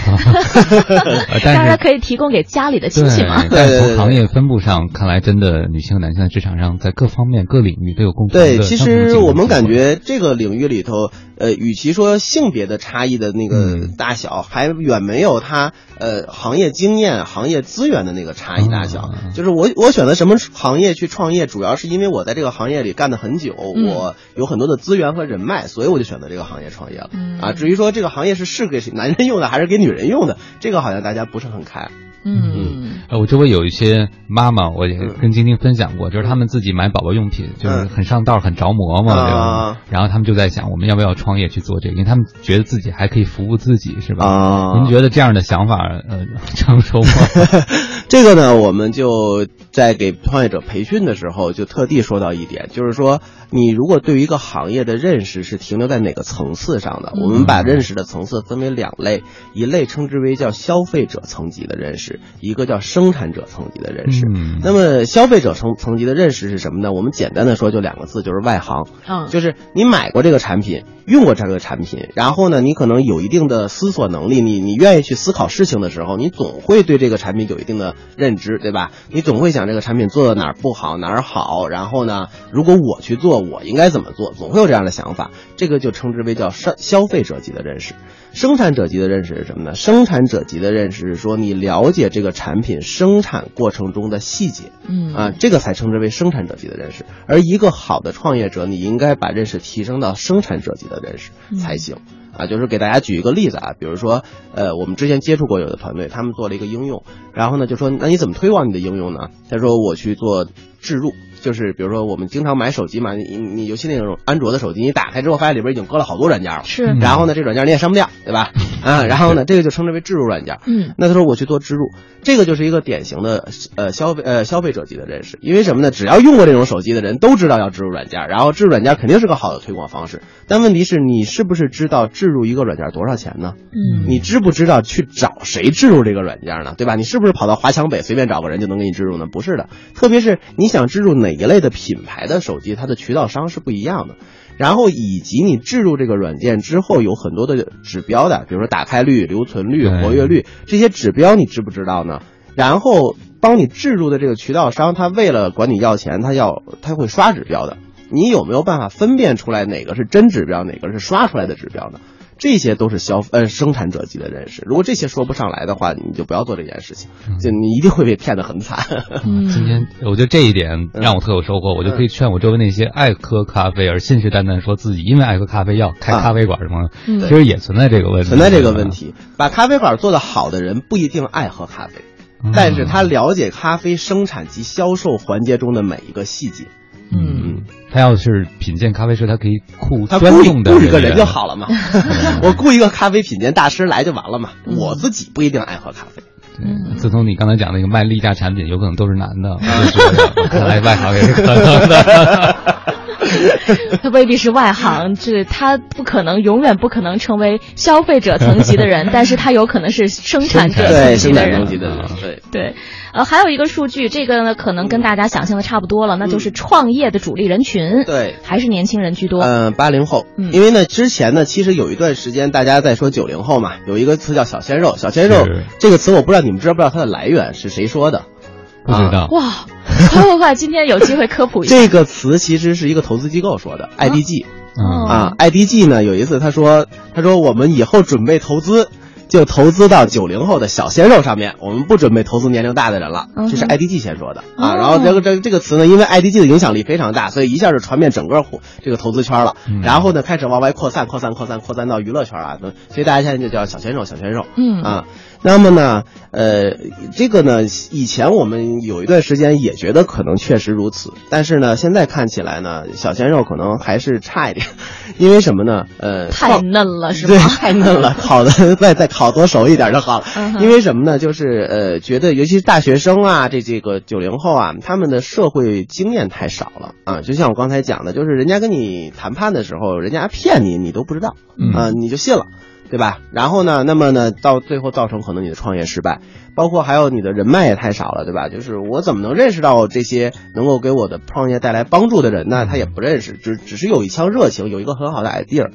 但是当然可以提供给家里的亲戚嘛。对，从行业分布上看来，真的女性和男性在职场上在各方面各领域都有共同的对，其实我们感觉这个领域里头，呃，与其说性别的差差异的那个大小，还远没有他呃行业经验、行业资源的那个差异大小。就是我我选择什么行业去创业，主要是因为我在这个行业里干的很久，我有很多的资源和人脉，所以我就选择这个行业创业了。啊，至于说这个行业是是给男人用的还是给女人用的，这个好像大家不是很开。嗯呃，我周围有一些妈妈，我也跟晶晶分享过，就是他们自己买宝宝用品，就是嗯很上道、很着魔嘛，对吧啊？然后他们就在想，我们要不要创业去做这个？因为他们觉得自己还可以服务自己，是吧？啊您觉得这样的想法，呃，成熟吗？这个呢，我们就在给创业者培训的时候，就特地说到一点，就是说，你如果对于一个行业的认识是停留在哪个层次上的，嗯我们把认识的层次分为两类，一类称之为叫消费者层级的认识，一个叫生产者层级的认识。嗯那么消费者层层级的认识是什么呢？我们简单的说就两个字，就是外行。嗯，就是你买过这个产品，用过这个产品，然后呢，你可能有一定的思索能力，你你愿意去思考事情的时候，你总会对这个产品有一定的认知，对吧？你总会想这个产品做的哪儿不好，哪儿好，然后呢，如果我去做，我应该怎么做？总会有这样的想法，这个就称之为叫消消费者级的认识。生产者级的认识是什么呢？生产者级的认识是说你了解这个产品生产过程中的细节，嗯啊，这个才称之为生产者级的认识。而一个好的创业者，你应该把认识提升到生产者级的认识才行。啊，就是给大家举一个例子啊，比如说，呃，我们之前接触过有的团队，他们做了一个应用，然后呢就说，那你怎么推广你的应用呢？他说我去做置入，就是比如说我们经常买手机嘛，你你你尤其那种安卓的手机，你打开之后发现里边已经搁了好多软件了，是然后呢这软件你也删不掉，对吧？啊，然后呢这个就称之为置入软件。嗯那他说我去做置入，这个就是一个典型的呃消费呃消费者级的认识，因为什么呢？只要用过这种手机的人都知道要置入软件，然后置入软件肯定是个好的推广方式。但问题是你是不是知道置入一个软件多少钱呢？嗯你知不知道去找谁置入这个软件呢？对吧？你是不是跑到华强北随便找个人就能给你置入呢？不是的，特别是你想置入哪一类的品牌的手机，它的渠道商是不一样的。然后以及你置入这个软件之后有很多的指标的，比如说打开率、留存率、活跃率这些指标，你知不知道呢？然后帮你置入的这个渠道商，他为了管你要钱，他要他会刷指标的。你有没有办法分辨出来哪个是真指标，哪个是刷出来的指标呢？这些都是消呃生产者级的认识。如果这些说不上来的话，你就不要做这件事情，就你一定会被骗得很惨。嗯。今天我觉得这一点让我特有收获，我就可以劝我周围那些爱喝咖啡而信誓旦旦说自己因为爱喝咖啡要开咖啡馆什么的，嗯。其实也存在这个问题，存在这个问题。把咖啡馆做得好的人不一定爱喝咖啡，嗯，但是他了解咖啡生产及销售环节中的每一个细节。嗯他要是品鉴咖啡师，他可以雇专用的雇一个人就好了嘛，我雇一个咖啡品鉴大师来就完了嘛。我自己不一定爱喝咖啡。对，自从你刚才讲那个卖例假产品，有可能都是男的，看来外行也是可能的。他未必是外行，这他不可能永远不可能成为消费者层级的人，但是他有可能是生产者层对，生级的人。产层级的人，对。对，呃，还有一个数据，这个呢可能跟大家想象的差不多了，那就是创业的主力人群，对还是年轻人居多。嗯，八零后，嗯因为呢，之前呢，其实有一段时间大家在说九零后嘛，有一个词叫小鲜肉，小鲜肉这个词我不知道你们知不知道它的来源是谁说的？不知道，哇，快快快！今天有机会科普一下。这个词其实是一个投资机构说的，IDG。嗯啊，IDG 呢有一次他说，他说我们以后准备投资。就投资到九零后的小鲜肉上面，我们不准备投资年龄大的人了，这是 IDG 先说的啊。哦然后这个这个这个词呢，因为 IDG 的影响力非常大，所以一下就传遍整个这个投资圈了。嗯然后呢，开始往外扩散、扩散、扩散、扩散到娱乐圈啊，所以大家现在就叫小鲜肉、小鲜肉。嗯啊，那么呢，呃，这个呢，以前我们有一段时间也觉得可能确实如此，但是呢，现在看起来呢，小鲜肉可能还是差一点，因为什么呢？呃，太嫩了是对，太嫩了，烤的再再烤多熟一点就好了。因为什么呢？就是呃，觉得尤其是大学生啊，这这个九零后啊，他们的社会经验太少了啊。就像我刚才讲的，就是人家跟你谈判的时候，人家骗你，你都不知道嗯啊，你就信了。对吧？然后呢，那么呢，到最后造成可能你的创业失败，包括还有你的人脉也太少了，对吧？就是我怎么能认识到这些能够给我的创业带来帮助的人呢？他也不认识，只只是有一腔热情，有一个很好的 idea。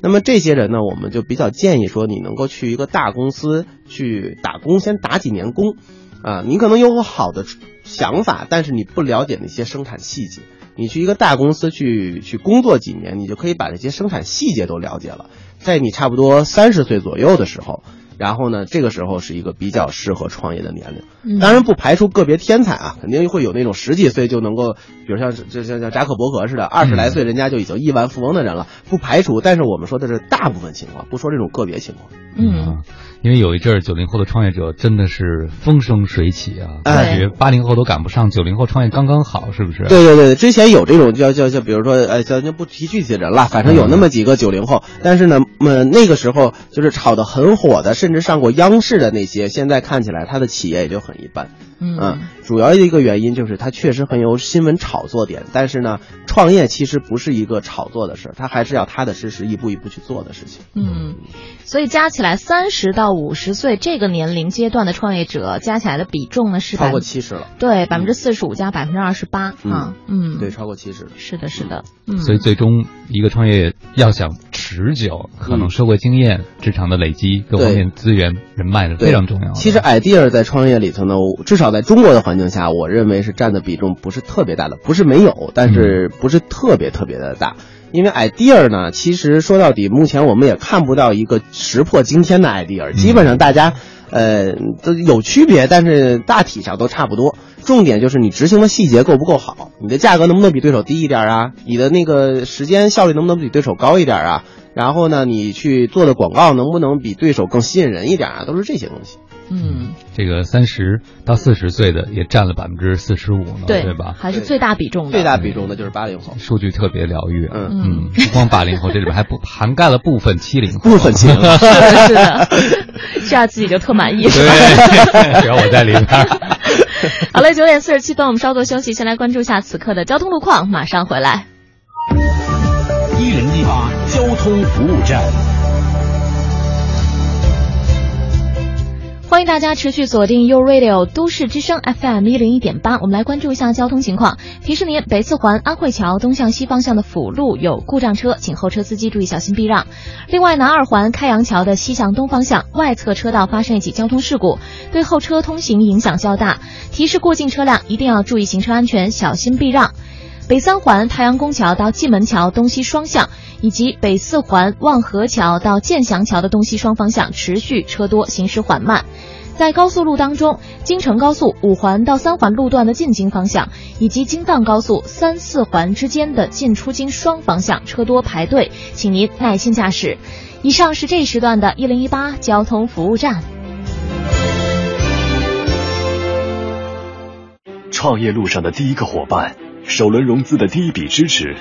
那么这些人呢，我们就比较建议说，你能够去一个大公司去打工，先打几年工，啊，你可能有好的想法，但是你不了解那些生产细节。你去一个大公司去去工作几年，你就可以把这些生产细节都了解了。在你差不多三十岁左右的时候，然后呢，这个时候是一个比较适合创业的年龄。嗯当然不排除个别天才啊，肯定会有那种十几岁就能够，比如像就像像扎克伯格似的，二十来岁人家就已经亿万富翁的人了，不排除。但是我们说的是大部分情况，不说这种个别情况。嗯啊，因为有一阵儿九零后的创业者真的是风生水起啊，哎感觉八零后都赶不上，九零后创业刚刚好，是不是？对对对，之前有这种叫叫叫，比如说，呃，咱就不提具体的人了，反正有那么几个九零后，但是呢，呃，那个时候就是炒得很火的，甚至上过央视的那些，现在看起来他的企业也就很一般。嗯主要的一个原因就是它确实很有新闻炒作点，但是呢，创业其实不是一个炒作的事儿，它还是要踏踏实实一步一步去做的事情。嗯，所以加起来三十到五十岁这个年龄阶段的创业者加起来的比重呢是超过七十了，对百分之四十五加百分之二十八啊，嗯，对，超过七十了。是的，是的，嗯，所以最终一个创业要想持久，可能社会经验、职场的累积、各方面资源、人脉是非常重要的。其实 idea 在创业里头呢，至少在中国的环境下，我认为是占的比重不是特别大的，不是没有，但是不是特别特别的大。因为 idea 呢，其实说到底，目前我们也看不到一个石破惊天的 idea，基本上大家，呃，都有区别，但是大体上都差不多。重点就是你执行的细节够不够好，你的价格能不能比对手低一点啊？你的那个时间效率能不能比对手高一点啊？然后呢，你去做的广告能不能比对手更吸引人一点啊？都是这些东西。嗯，这个三十到四十岁的也占了百分之四十五呢，对对吧？还是最大比重的，最大比重的就是八零后，数据特别疗愈啊。嗯嗯，不光八零后，这里边还不涵盖了部分七零后，部分七零后。是的，是的，这样自己就特满意？对，只要我在里边。好嘞，九点四十七分，我们稍作休息，先来关注一下此刻的交通路况，马上回来。一零一八交通服务站。欢迎大家持续锁定 U Radio 都市之声 FM 一零一点八，我们来关注一下交通情况。提示您，北四环安慧桥东向西方向的辅路有故障车，请后车司机注意小心避让。另外，南二环开阳桥的西向东方向外侧车道发生一起交通事故，对后车通行影响较大，提示过境车辆一定要注意行车安全，小心避让。北三环太阳宫桥到蓟门桥东西双向，以及北四环望河桥到建祥桥的东西双方向持续车多，行驶缓慢。在高速路当中，京承高速五环到三环路段的进京方向，以及京藏高速三四环之间的进出京双方向车多排队，请您耐心驾驶。以上是这时段的一零一八交通服务站。创业路上的第一个伙伴，首轮融资的第一笔支持，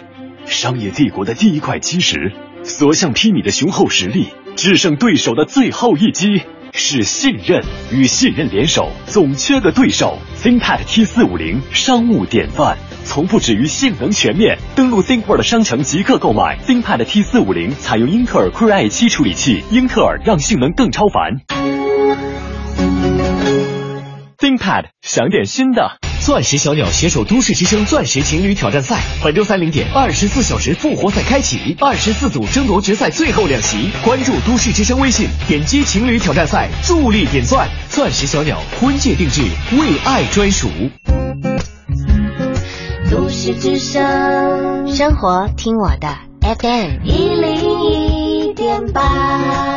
商业帝国的第一块基石，所向披靡的雄厚实力，制胜对手的最后一击，是信任。与信任联手，总缺个对手。ThinkPad T 四五零商务典范，从不止于性能全面。登录 ThinkPad 商城即刻购买 ThinkPad T 四五零，采用英特尔 Core i 七处理器，英特尔让性能更超凡。ThinkPad 想点新的。钻石小鸟携手都市之声钻石情侣挑战赛，本周三零点，二十四小时复活赛开启，二十四组争夺决赛最后两席。关注都市之声微信，点击情侣挑战赛，助力点钻。钻石小鸟婚戒定制，为爱专属。都市之声，生活听我的 FM 一零一点八。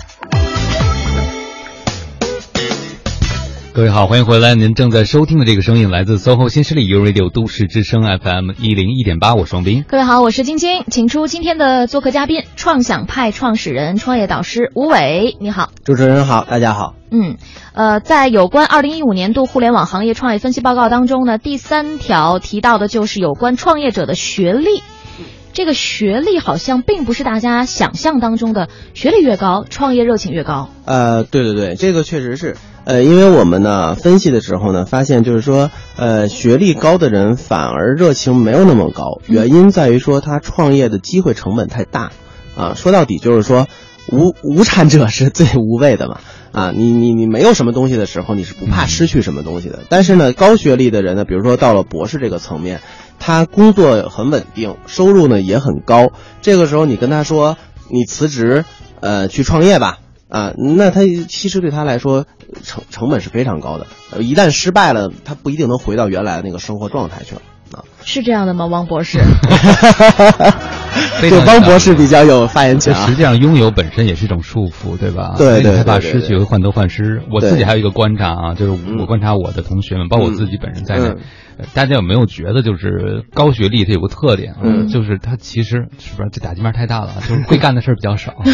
各位好，欢迎回来。您正在收听的这个声音来自 SOHO 新势力 U Radio 都市之声 FM 一零一点八，我是王斌。各位好，我是晶晶，请出今天的做客嘉宾，创想派创始人、创业导师吴伟，你好。主持人好，大家好。嗯，呃，在有关二零一五年度互联网行业创业分析报告当中呢，第三条提到的就是有关创业者的学历。这个学历好像并不是大家想象当中的，学历越高，创业热情越高。呃，对对对，这个确实是。呃，因为我们呢分析的时候呢，发现就是说，呃，学历高的人反而热情没有那么高，原因在于说他创业的机会成本太大。啊，说到底就是说，无无产者是最无畏的嘛。啊，你你你没有什么东西的时候，你是不怕失去什么东西的。但是呢，高学历的人呢，比如说到了博士这个层面，他工作很稳定，收入呢也很高。这个时候你跟他说你辞职，呃，去创业吧，啊，那他其实对他来说成成本是非常高的。呃一旦失败了，他不一定能回到原来的那个生活状态去了。啊，是这样的吗，汪博士？对，汪博士比较有发言权啊。实际上拥有本身也是一种束缚，对吧？对对去会患得患失。我自己还有一个观察啊，就是嗯我观察我的同学们，包括我自己本人在内大家有没有觉得就是高学历它有个特点啊，嗯就是它其实是不是这打击面太大了，就是会干的事儿比较少。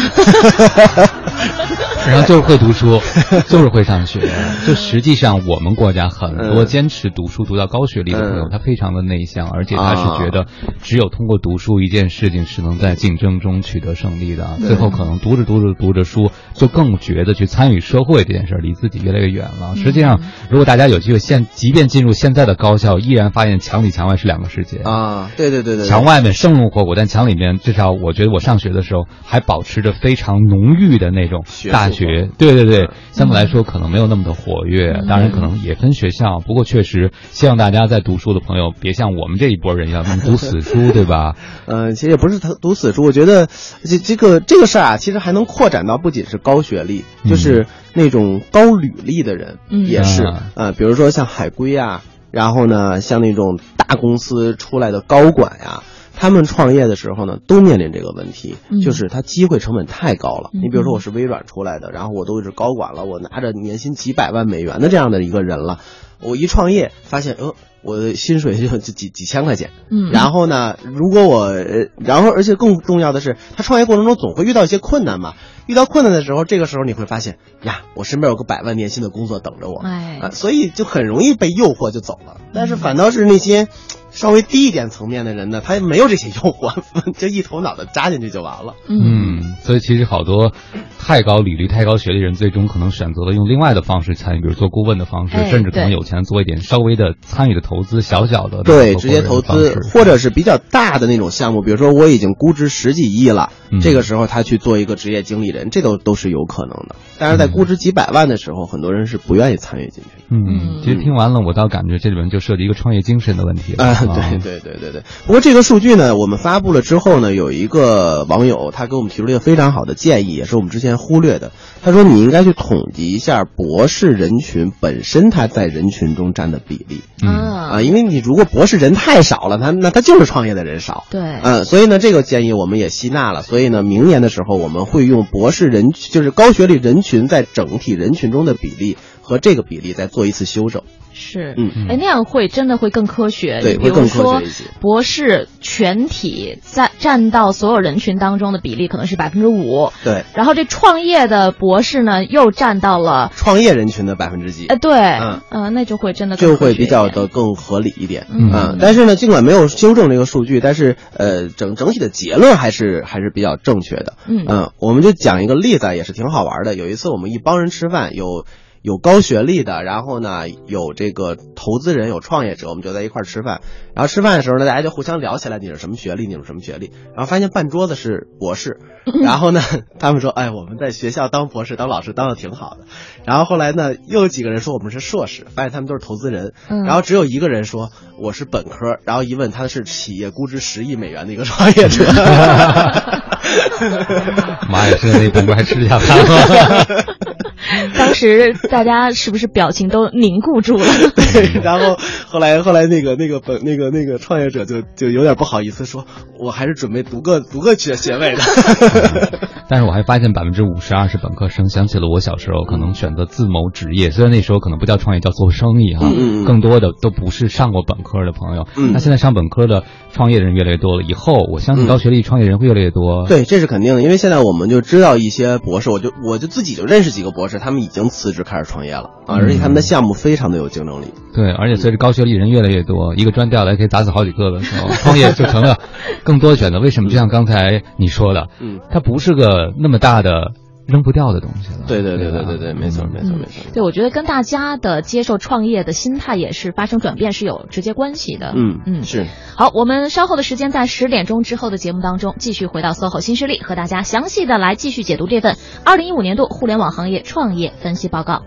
然后就是会读书，就是会上学。就实际上，我们国家很多嗯坚持读书读到高学历的朋友，嗯他非常的内向，而且他是啊觉得只有通过读书一件事情是能在竞争中取得胜利的。最后可能读着读着读着书，就更觉得去参与社会这件事儿离自己越来越远了。实际上，如果大家有机会现，即便进入现在的高校，依然发现墙里墙外是两个世界。啊，对对对对，对。墙外面生龙活虎，但墙里面至少我觉得我上学的时候还保持着非常浓郁的那种大学，对对对，相对来说可能没有那么的活跃，当然可能也分学校，不过确实希望大家在读书的朋友别像我们这一波人一样那么读死书，对吧？呃，其实也不是他读死书，我觉得这这个这个事儿啊，其实还能扩展到不仅是高学历，就是那种高履历的人嗯。也是啊。呃，比如说像海归啊，然后呢，像那种大公司出来的高管呀。他们创业的时候呢，都面临这个问题，嗯就是他机会成本太高了。嗯你比如说，我是微软出来的，然后我都是高管了，我拿着年薪几百万美元的这样的一个人了，我一创业发现，呃，我的薪水就就几几千块钱，嗯，然后呢，如果我，呃然后而且更重要的是，他创业过程中总会遇到一些困难嘛。遇到困难的时候，这个时候你会发现呀，我身边有个百万年薪的工作等着我，哎。啊，所以就很容易被诱惑就走了。但是反倒是那些稍微低一点层面的人呢，他没有这些诱惑，就一头脑的扎进去就完了。嗯，所以其实好多太高履历、太高学历人，最终可能选择了用另外的方式参与，比如做顾问的方式，哎甚至可能有钱做一点稍微的参与的投资，小小的对，直接投资，或者是比较大的那种项目，比如说我已经估值十几亿了，嗯这个时候他去做一个职业经理人，这都都是有可能的。但是在估值几百万的时候，很多人是不愿意参与进去的。嗯，其实听完了，我倒感觉这里面就涉及一个创业精神的问题了。啊，对对对对对。不过这个数据呢，我们发布了之后呢，有一个网友他给我们提出了一个非常好的建议，也是我们之前忽略的。他说你应该去统计一下博士人群本身他在人群中占的比例嗯啊啊，因为你如果博士人太少了，他那他就是创业的人少。对，嗯，所以呢，这个建议我们也吸纳了。所以呢，明年的时候我们会用博士人，就是高学历人群在整体人群中的比例和这个比例再做一次修正。是，嗯哎，那样会真的会更科学。对会更科学一些博士全体在占到所有人群当中的比例可能是百分之五，对，然后这创业的博士呢又占到了，创业人群的百分之几？呃，对，嗯呃，那就会真的就会比较的更合理一点。嗯啊但是呢，尽管没有修正这个数据，但是呃，整整体的结论还是还是比较正确的。嗯嗯，我们就讲一个例子，啊，也是挺好玩的。有一次我们一帮人吃饭，有有高学历的，然后呢有这个投资人、有创业者，我们就在一块儿吃饭。然后吃饭的时候呢，大家就互相聊起来，你是什么学历，你是什么学历。然后发现半桌子是博士，然后呢，他们说，哎，我们在学校当博士、当老师当的挺好的。然后后来呢，又有几个人说我们是硕士，发现他们都是投资人。嗯然后只有一个人说我是本科，然后一问他是企业估值十亿美元的一个创业者。妈呀，现在那本科还吃得下饭吗？当时大家是不是表情都凝固住了？对，然后后来后来那个那个本那个那个创业者就就有点不好意思说，我还是准备读个读个学学位的。但是我还发现百分之五十二是本科生，想起了我小时候可能选择自谋职业，虽然那时候可能不叫创业，叫做生意哈，嗯嗯嗯更多的都不是上过本科的朋友。嗯那现在上本科的创业人越来越多了，以后我相信高学历创业人会越来越多。对，这是肯定的，因为现在我们就知道一些博士，我就我就自己就认识几个博士，他们已经辞职开始创业了啊，而且他们的项目非常的有竞争力。对，而且随着高学历人越来越多，一个砖掉来可以砸死好几个的时候，创业就成了更多的选择。为什么？就像刚才你说的，嗯，它不是个那么大的扔不掉的东西了。对对对对对对，没错没错没错。对，我觉得跟大家的接受创业的心态也是发生转变是有直接关系的。嗯嗯，是。好，我们稍后的时间在十点钟之后的节目当中，继续回到 SOHO 新势力，和大家详细的来继续解读这份二零一五年度互联网行业创业分析报告。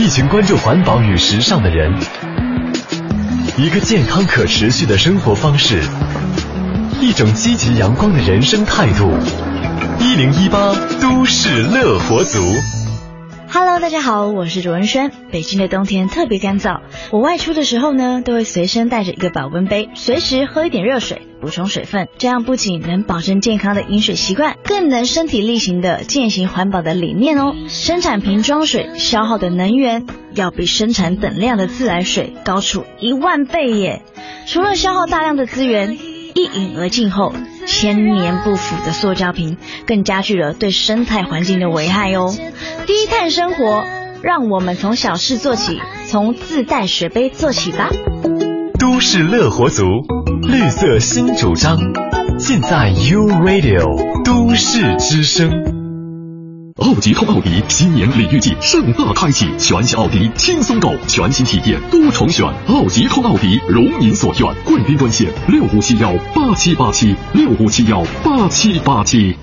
一群关注环保与时尚的人，一个健康可持续的生活方式，一种积极阳光的人生态度。一零一八都市乐活族。Hello，大家好，我是卓文萱。北京的冬天特别干燥，我外出的时候呢，都会随身带着一个保温杯，随时喝一点热水，补充水分。这样不仅能保证健康的饮水习惯，更能身体力行的践行环保的理念哦。生产瓶装水消耗的能源要比生产等量的自来水高出一万倍耶！除了消耗大量的资源，一饮而尽后，千年不腐的塑胶瓶更加剧了对生态环境的危害哦。低碳生活，让我们从小事做起，从自带水杯做起吧。都市乐活族，绿色新主张，尽在 U Radio 都市之声。奥迪通奥迪新年礼遇季盛大开启，全新奥迪轻松购，全新体验多重选。奥迪通奥迪如您所愿，贵宾专线六五七幺八七八七六五七幺八七八七。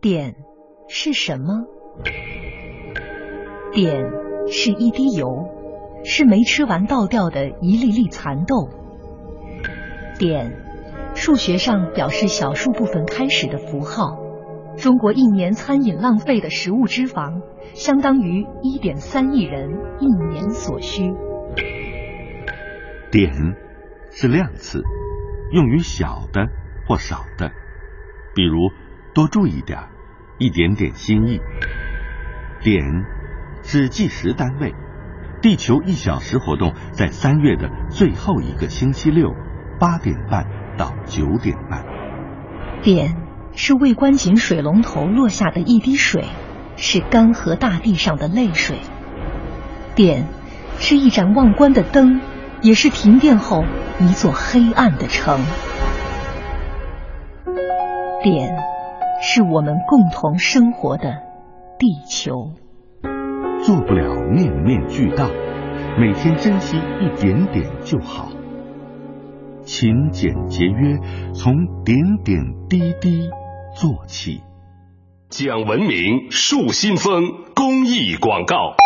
点是什么？点是一滴油，是没吃完倒掉的一粒粒蚕豆。点数学上表示小数部分开始的符号。中国一年餐饮浪费的食物脂肪，相当于一点三亿人一年所需。点是量词，用于小的或少的，比如多注意点，一点点心意。点是计时单位，地球一小时活动在三月的最后一个星期六，八点半到九点半。点是未关紧水龙头落下的一滴水，是干涸大地上的泪水。点是一盏忘关的灯。也是停电后一座黑暗的城。点，是我们共同生活的地球。做不了面面俱到，每天珍惜一点点就好。勤俭节约，从点点滴滴做起。讲文明树新风公益广告。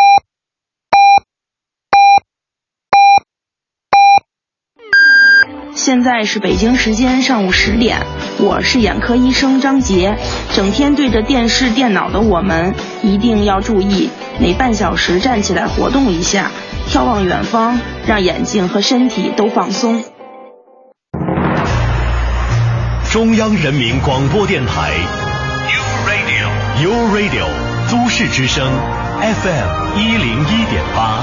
现在是北京时间上午十点，我是眼科医生张杰。整天对着电视、电脑的我们，一定要注意，每半小时站起来活动一下，眺望远方，让眼睛和身体都放松。中央人民广播电台，U Radio，U Radio，都市之声，FM 一零一点八。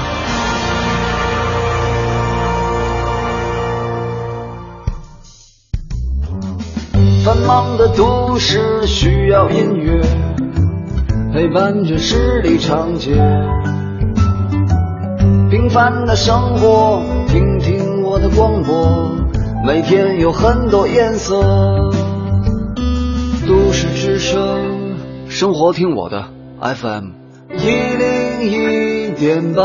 繁忙的都市需要音乐陪伴着十里长街，平凡的生活，听听我的广播，每天有很多颜色。都市之声，生活听我的 FM 一零一点八。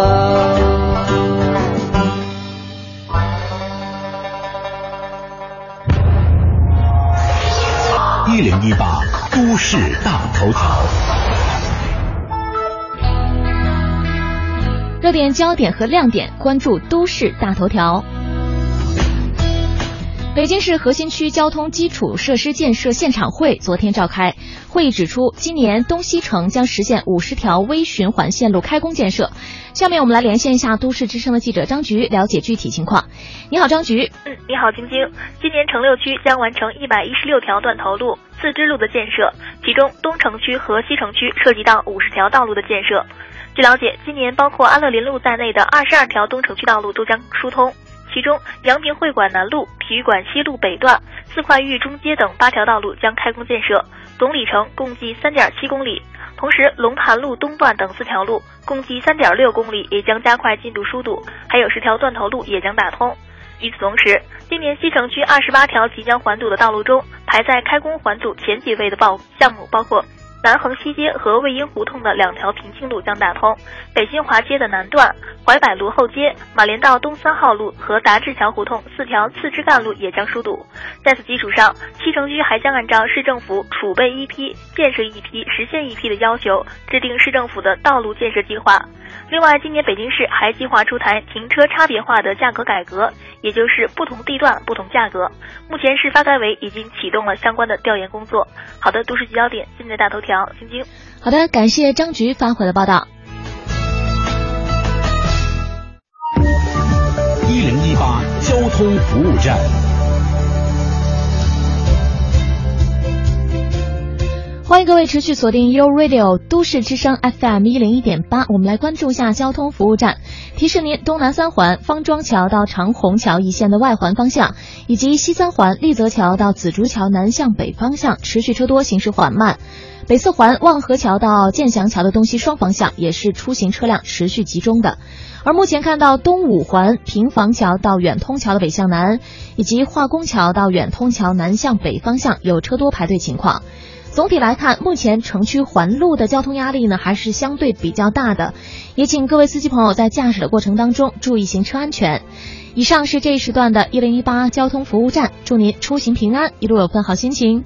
一零一八都市大头条，热点焦点和亮点，关注都市大头条。北京市核心区交通基础设施建设现场会昨天召开，会议指出，今年东西城将实现五十条微循环线路开工建设。下面我们来连线一下都市之声的记者张菊，了解具体情况。你好，张菊。嗯，你好，晶晶。今年城六区将完成一百一十六条断头路、自支路的建设，其中东城区和西城区涉及到五十条道路的建设。据了解，今年包括安乐林路在内的二十二条东城区道路都将疏通。其中，阳明会馆南路、体育馆西路北段、四块峪中街等八条道路将开工建设，总里程共计三点七公里。同时，龙潭路东段等四条路共计三点六公里也将加快进度疏堵，还有十条断头路也将打通。与此同时，今年西城区二十八条即将环堵的道路中，排在开工环堵前几位的报项目包括。南横西街和魏婴胡同的两条平庆路将打通，北新华街的南段、怀柏路后街、马连道东三号路和达志桥胡同四条次支干路也将疏堵。在此基础上，西城区还将按照市政府储备一批、建设一批、实现一批的要求，制定市政府的道路建设计划。另外，今年北京市还计划出台停车差别化的价格改革，也就是不同地段不同价格。目前市发改委已经启动了相关的调研工作。好的，都市聚焦点，现在大头条，晶晶。好的，感谢张局发回的报道。一零一八交通服务站。欢迎各位持续锁定 u Radio 都市之声 FM 一零一点八，我们来关注一下交通服务站。提示您，东南三环方庄桥到长虹桥一线的外环方向，以及西三环立泽桥到紫竹桥南向北方向持续车多，行驶缓慢。北四环望河桥到建祥桥的东西双方向也是出行车辆持续集中的。而目前看到东五环平房桥到远通桥的北向南，以及化工桥到远通桥南向北方向有车多排队情况。总体来看，目前城区环路的交通压力呢还是相对比较大的，也请各位司机朋友在驾驶的过程当中注意行车安全。以上是这一时段的一零一八交通服务站，祝您出行平安，一路有份好心情。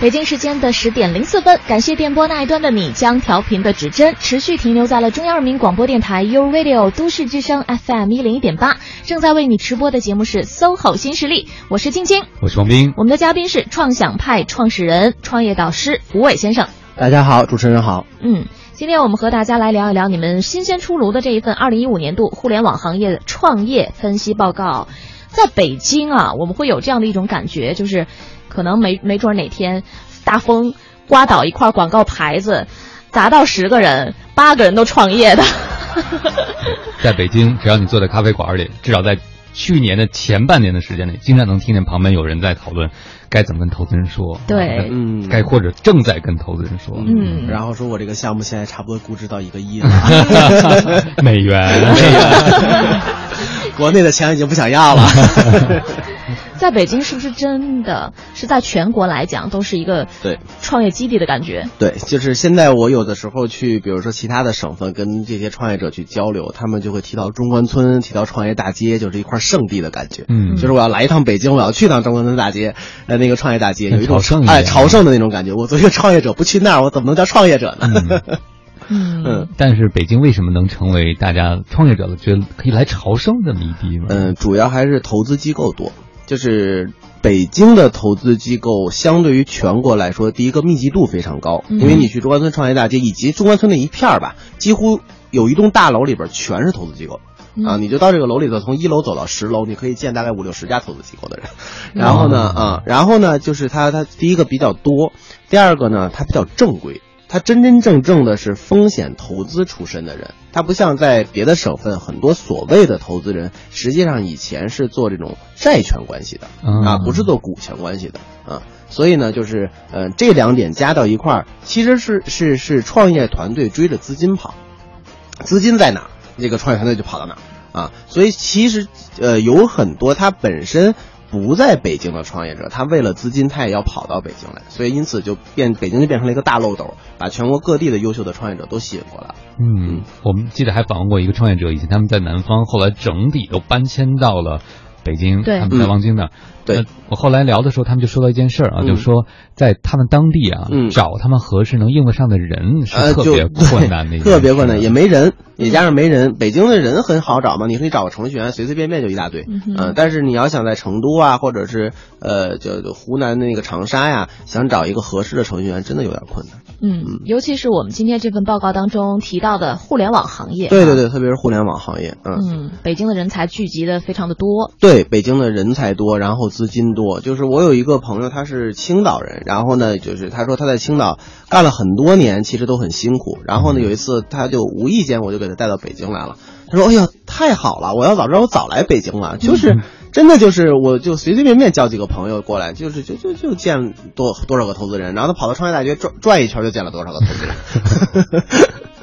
北京时间的十点零四分，感谢电波那一端的你将调频的指针持续停留在了中央人民广播电台 u Radio 都市之声 FM 一零一点八。正在为你直播的节目是 SOHO 新势力，我是晶晶，我是王斌。我们的嘉宾是创想派创始人、创业导师吴伟先生。大家好，主持人好。嗯，今天我们和大家来聊一聊你们新鲜出炉的这一份二零一五年度互联网行业创业分析报告。在北京啊，我们会有这样的一种感觉，就是。可能没没准哪天大风刮倒一块广告牌子，砸到十个人，八个人都创业的。在北京，只要你坐在咖啡馆里，至少在去年的前半年的时间里，经常能听见旁边有人在讨论该怎么跟投资人说。对，嗯，该或者正在跟投资人说。嗯，然后说我这个项目现在差不多估值到一个亿了，美元。国内的钱已经不想要了。在北京是不是真的是在全国来讲都是一个对创业基地的感觉？对，就是现在我有的时候去，比如说其他的省份跟这些创业者去交流，他们就会提到中关村，提到创业大街，就是一块圣地的感觉。嗯，就是我要来一趟北京，我要去趟中关村大街，呃，那个创业大街有一种朝圣哎朝圣的那种感觉。我作为一个创业者，不去那儿，我怎么能叫创业者呢？嗯 嗯，但是北京为什么能成为大家创业者的觉得可以来朝圣的一地呢？嗯，主要还是投资机构多。就是北京的投资机构相对于全国来说，第一个密集度非常高，嗯因为你去中关村创业大街以及中关村那一片儿吧，几乎有一栋大楼里边全是投资机构。嗯啊，你就到这个楼里头，从一楼走到十楼，你可以见大概五六十家投资机构的人。然后呢，啊，然后呢，就是它它第一个比较多，第二个呢，它比较正规。他真真正正的是风险投资出身的人，他不像在别的省份很多所谓的投资人，实际上以前是做这种债权关系的啊，不是做股权关系的啊。所以呢，就是呃这两点加到一块儿，其实是是是创业团队追着资金跑，资金在哪儿，这个创业团队就跑到哪儿啊。所以其实呃有很多他本身。不在北京的创业者，他为了资金，他也要跑到北京来，所以因此就变北京就变成了一个大漏斗，把全国各地的优秀的创业者都吸引过来。嗯，我们记得还访问过一个创业者，以前他们在南方，后来整体都搬迁到了北京，对他们在望京那儿。对，我后来聊的时候，他们就说到一件事儿啊，嗯就是说在他们当地啊，嗯找他们合适能用得上的人是特别困难的特别困难，也没人，也加上没人。北京的人很好找嘛，你可以找个程序员，随随便便就一大堆。嗯呃但是你要想在成都啊，或者是呃，就就湖南的那个长沙呀，想找一个合适的程序员，真的有点困难。嗯，尤其是我们今天这份报告当中提到的互联网行业，对对对，特别是互联网行业，嗯。嗯，北京的人才聚集的非常的多，对，北京的人才多，然后资金多。就是我有一个朋友，他是青岛人，然后呢，就是他说他在青岛干了很多年，其实都很辛苦。然后呢，有一次他就无意间我就给他带到北京来了。他说：“哎呀，太好了！我要早知道我早来北京了。就是真的就是，我就随随便便叫几个朋友过来，就是就就就见多多少个投资人，然后他跑到创业大学转转一圈，就见了多少个投资人。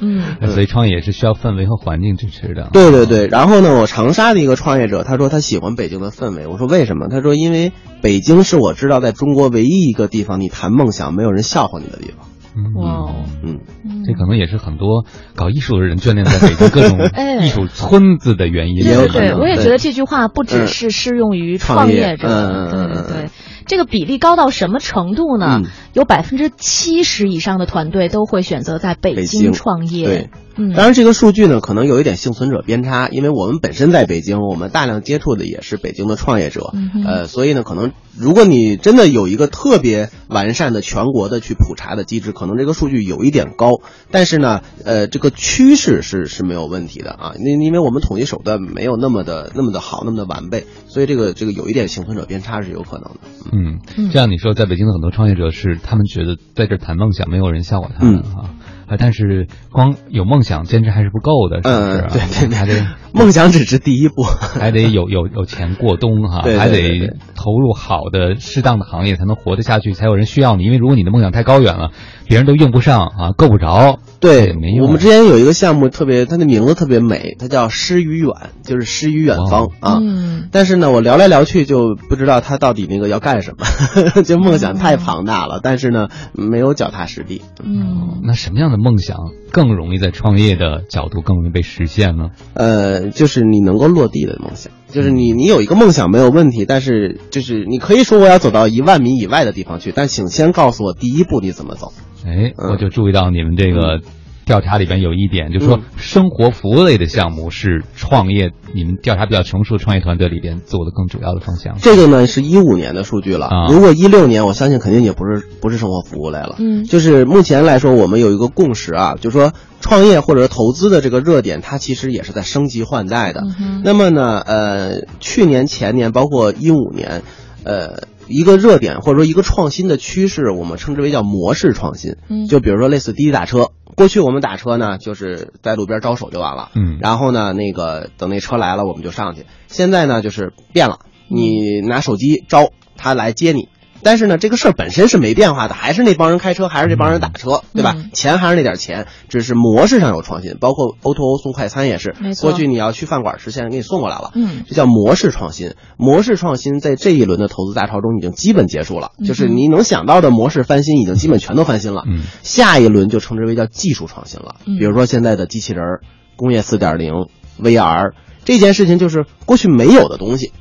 嗯，所以创业也是需要氛围和环境支持的。对对对，然后呢，我长沙的一个创业者，他说他喜欢北京的氛围。我说为什么？他说因为北京是我知道在中国唯一一个地方，你谈梦想没有人笑话你的地方。哇，嗯，这可能也是很多搞艺术的人眷恋在北京各种 哎。艺术村子的原因。对我也觉得这句话不只是适用于创业者，嗯对对对。这个比例高到什么程度呢？嗯、有百分之七十以上的团队都会选择在北京创业。对，嗯，当然这个数据呢，可能有一点幸存者偏差，因为我们本身在北京，我们大量接触的也是北京的创业者，嗯、呃，所以呢，可能如果你真的有一个特别完善的全国的去普查的机制，可能这个数据有一点高，但是呢，呃，这个趋势是是没有问题的啊，因因为我们统计手段没有那么的那么的好，那么的完备，所以这个这个有一点幸存者偏差是有可能的。嗯，这样你说，在北京的很多创业者是他们觉得在这谈梦想，没有人笑话他们啊。啊，但是光有梦想坚持还是不够的，是不是、对对对。还得梦想只是第一步，还得有有有钱过冬哈，对对还得投入好的适当的行业才能活得下去，才有人需要你。因为如果你的梦想太高远了，别人都用不上啊，够不着，对没，用。我们之前有一个项目特别，它的名字特别美，它叫诗与远，就是诗与远方啊。嗯，但是呢，我聊来聊去就不知道他到底那个要干什么，就梦想太庞大了，但是呢，没有脚踏实地。嗯，那什么样的梦想更容易在创业的角度更容易被实现呢？呃，就是你能够落地的梦想，就是你你有一个梦想没有问题，但是就是你可以说我要走到一万米以外的地方去，但请先告诉我第一步你怎么走。哎，嗯我就注意到你们这个调查里边有一点，就是说嗯生活服务类的项目是创业，你们调查比较成熟的创业团队里边做的更主要的方向。这个呢是一五年的数据了，啊如果一六年，我相信肯定也不是不是生活服务类了。嗯就是目前来说，我们有一个共识啊，就是说创业或者是投资的这个热点，它其实也是在升级换代的。嗯那么呢，呃，去年、前年，包括一五年，呃，一个热点或者说一个创新的趋势，我们称之为叫模式创新。嗯就比如说类似滴滴打车，过去我们打车呢，就是在路边招手就完了。嗯然后呢，那个等那车来了，我们就上去。现在呢，就是变了，你拿手机招他来接你。但是呢，这个事儿本身是没变化的，还是那帮人开车，还是这帮人打车，对吧？嗯钱还是那点钱，只是模式上有创新。包括 O to O 送快餐也是过去你要去饭馆吃，现在给你送过来了。嗯这叫模式创新。模式创新在这一轮的投资大潮中已经基本结束了，嗯就是你能想到的模式翻新已经基本全都翻新了。嗯下一轮就称之为叫技术创新了。嗯比如说现在的机器人儿、工业四点零、VR 这件事情，就是过去没有的东西，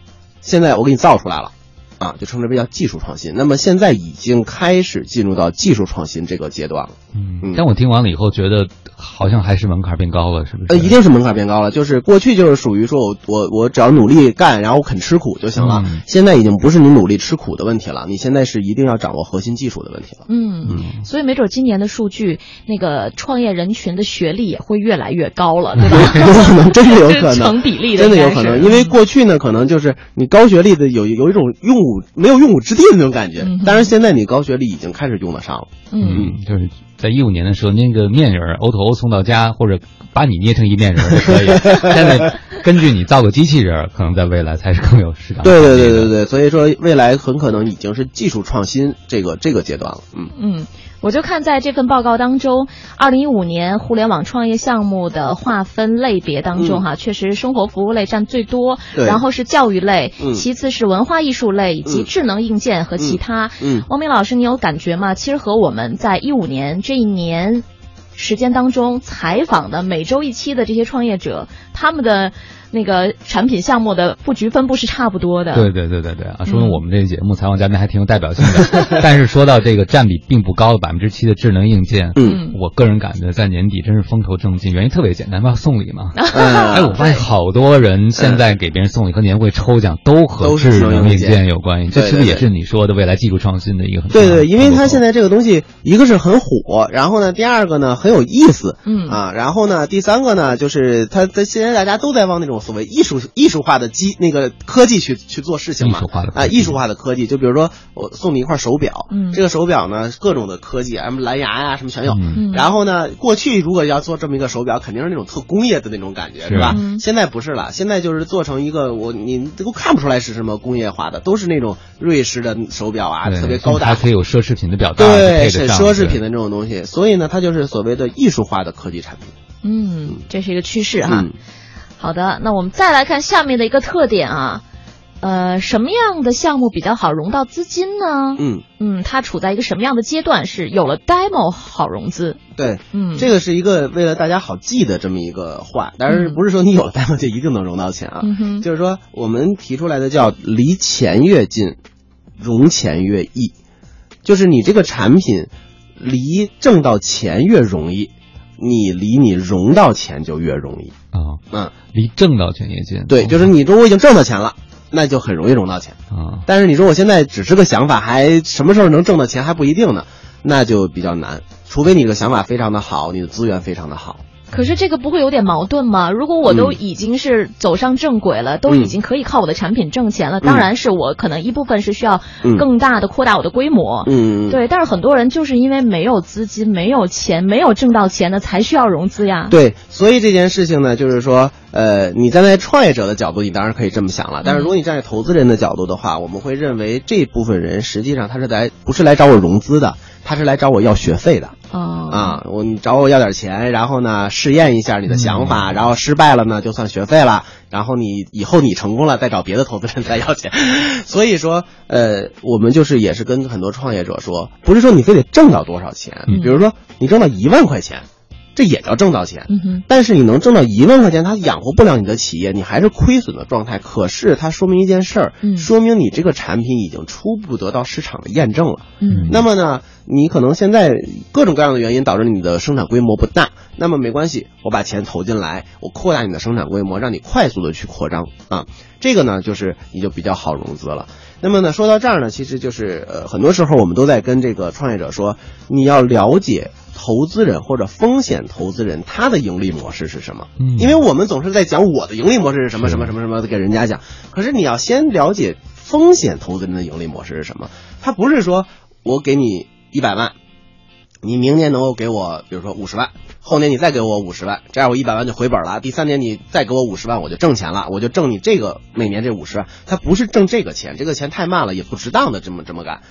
现在我给你造出来了。啊，就称之为叫技术创新。那么现在已经开始进入到技术创新这个阶段了。嗯，但我听完了以后觉得好像还是门槛变高了，是不是？呃，一定是门槛变高了。就是过去就是属于说我我我只要努力干，然后我肯吃苦就行了。嗯现在已经不是你努力吃苦的问题了，你现在是一定要掌握核心技术的问题了。嗯，嗯所以没准今年的数据，那个创业人群的学历也会越来越高了，对吧？有可能，真的有可能，成比例的，真的有可能。因为过去呢，可能就是你高学历的有有一种用武没有用武之地的那种感觉，当然现在你高学历已经开始用得上了。嗯，就是在一五年的时候，那个面人儿 O to O 送到家，或者把你捏成一面人儿就可以。现在根据你造个机器人儿，可能在未来才是更有市场。对对对对对，所以说未来很可能已经是技术创新这个这个阶段了。嗯嗯，我就看在这份报告当中，二零一五年互联网创业项目的划分类别当中，哈、确实生活服务类占最多，然后是教育类，嗯。其次是文化艺术类以及嗯智能硬件和其他。嗯。汪明老师，你有感觉吗？其实和我们在一五年这一年时间当中采访的每周一期的这些创业者，他们的那个产品项目的布局分布是差不多的。对对对对对。啊，说嗯明我们这个节目采访嘉宾还挺有代表性的。但是说到这个占比并不高的百分之七的智能硬件，嗯，我个人感觉在年底真是风头正劲，原因特别简单，不要送礼嘛。嗯 哎，我发现好多人现在给别人送礼和年会抽奖都和智能硬件。件有关系，这对是不是对。也是你说的未来技术创新的一个很重要的对对，因为它现在这个东西，一个是很火，然后呢，第二个呢很有意思，嗯。啊，然后呢，第三个呢就是它它现在大家都在往那种所谓艺术艺术化的机那个科技去去做事情嘛，艺术化的啊，技。艺术化的科技，就比如说我送你一块手表，嗯。这个手表呢各种的科技，什么蓝牙呀、什么全有，嗯。然后呢，过去如果要做这么一个手表，肯定是那种特工业的那种感觉，是。是吧？嗯。现在不是了，现在就是做成一个我你都看不出来是什么工业化的，都是那种瑞士的手表啊，特别高大还可以有奢侈品的表带，对，是奢侈品的那种东西，所以呢，它就是所谓的艺术化的科技产品。嗯，这是一个趋势哈。嗯好的，那我们再来看下面的一个特点啊，呃，什么样的项目比较好融到资金呢？嗯，嗯，它处在一个什么样的阶段？是有了 demo 好融资？对，嗯，这个是一个为了大家好记的这么一个话，但是不是说你有了 demo 就一定能融到钱啊？嗯就是说我们提出来的叫离钱越近，融钱越易，就是你这个产品离挣到钱越容易，你离你融到钱就越容易。啊，嗯，离挣到钱越近。对，就是你说我已经挣到钱了，那就很容易融到钱。啊，但是你说我现在只是个想法，还什么时候能挣到钱还不一定呢，那就比较难。除非你这个想法非常的好，你的资源非常的好。可是这个不会有点矛盾吗？如果我都嗯已经是走上正轨了，都已经可以靠我的产品挣钱了，当然是我可能一部分是需要嗯更大的扩大我的规模。嗯，对，但是很多人就是因为没有资金、没有钱、没有挣到钱的，才需要融资呀。对，所以这件事情呢，就是说，呃，你站在创业者的角度，你当然可以这么想了。但是如果你站在投资人的角度的话，我们会认为这部分人实际上他是来不是来找我融资的，他是来找我要学费的。哦啊，我你找我要点钱，然后呢试验一下你的想法，然后失败了呢就算学费了，然后你以后你成功了再找别的投资人再要钱。所以说，呃，我们就是也是跟很多创业者说，不是说你非得挣到多少钱，嗯比如说你挣到一万块钱。这也叫挣到钱，嗯，但是你能挣到一万块钱，它养活不了你的企业，你还是亏损的状态。可是它说明一件事儿，嗯说明你这个产品已经初步得到市场的验证了。嗯那么呢，你可能现在各种各样的原因导致你的生产规模不大，那么没关系，我把钱投进来，我扩大你的生产规模，让你快速的去扩张啊，这个呢就是你就比较好融资了。那么呢，说到这儿呢，其实就是呃，很多时候我们都在跟这个创业者说，你要了解投资人或者风险投资人他的盈利模式是什么。嗯因为我们总是在讲我的盈利模式是什么什么什么什么的给人家讲，可是你要先了解风险投资人的盈利模式是什么。他不是说我给你一百万，你明年能够给我，比如说五十万，后年你再给我五十万，这样我一百万就回本了。第三年你再给我五十万，我就挣钱了，我就挣你这个每年这五十万。他不是挣这个钱，这个钱太慢了，也不值当的这么这么干。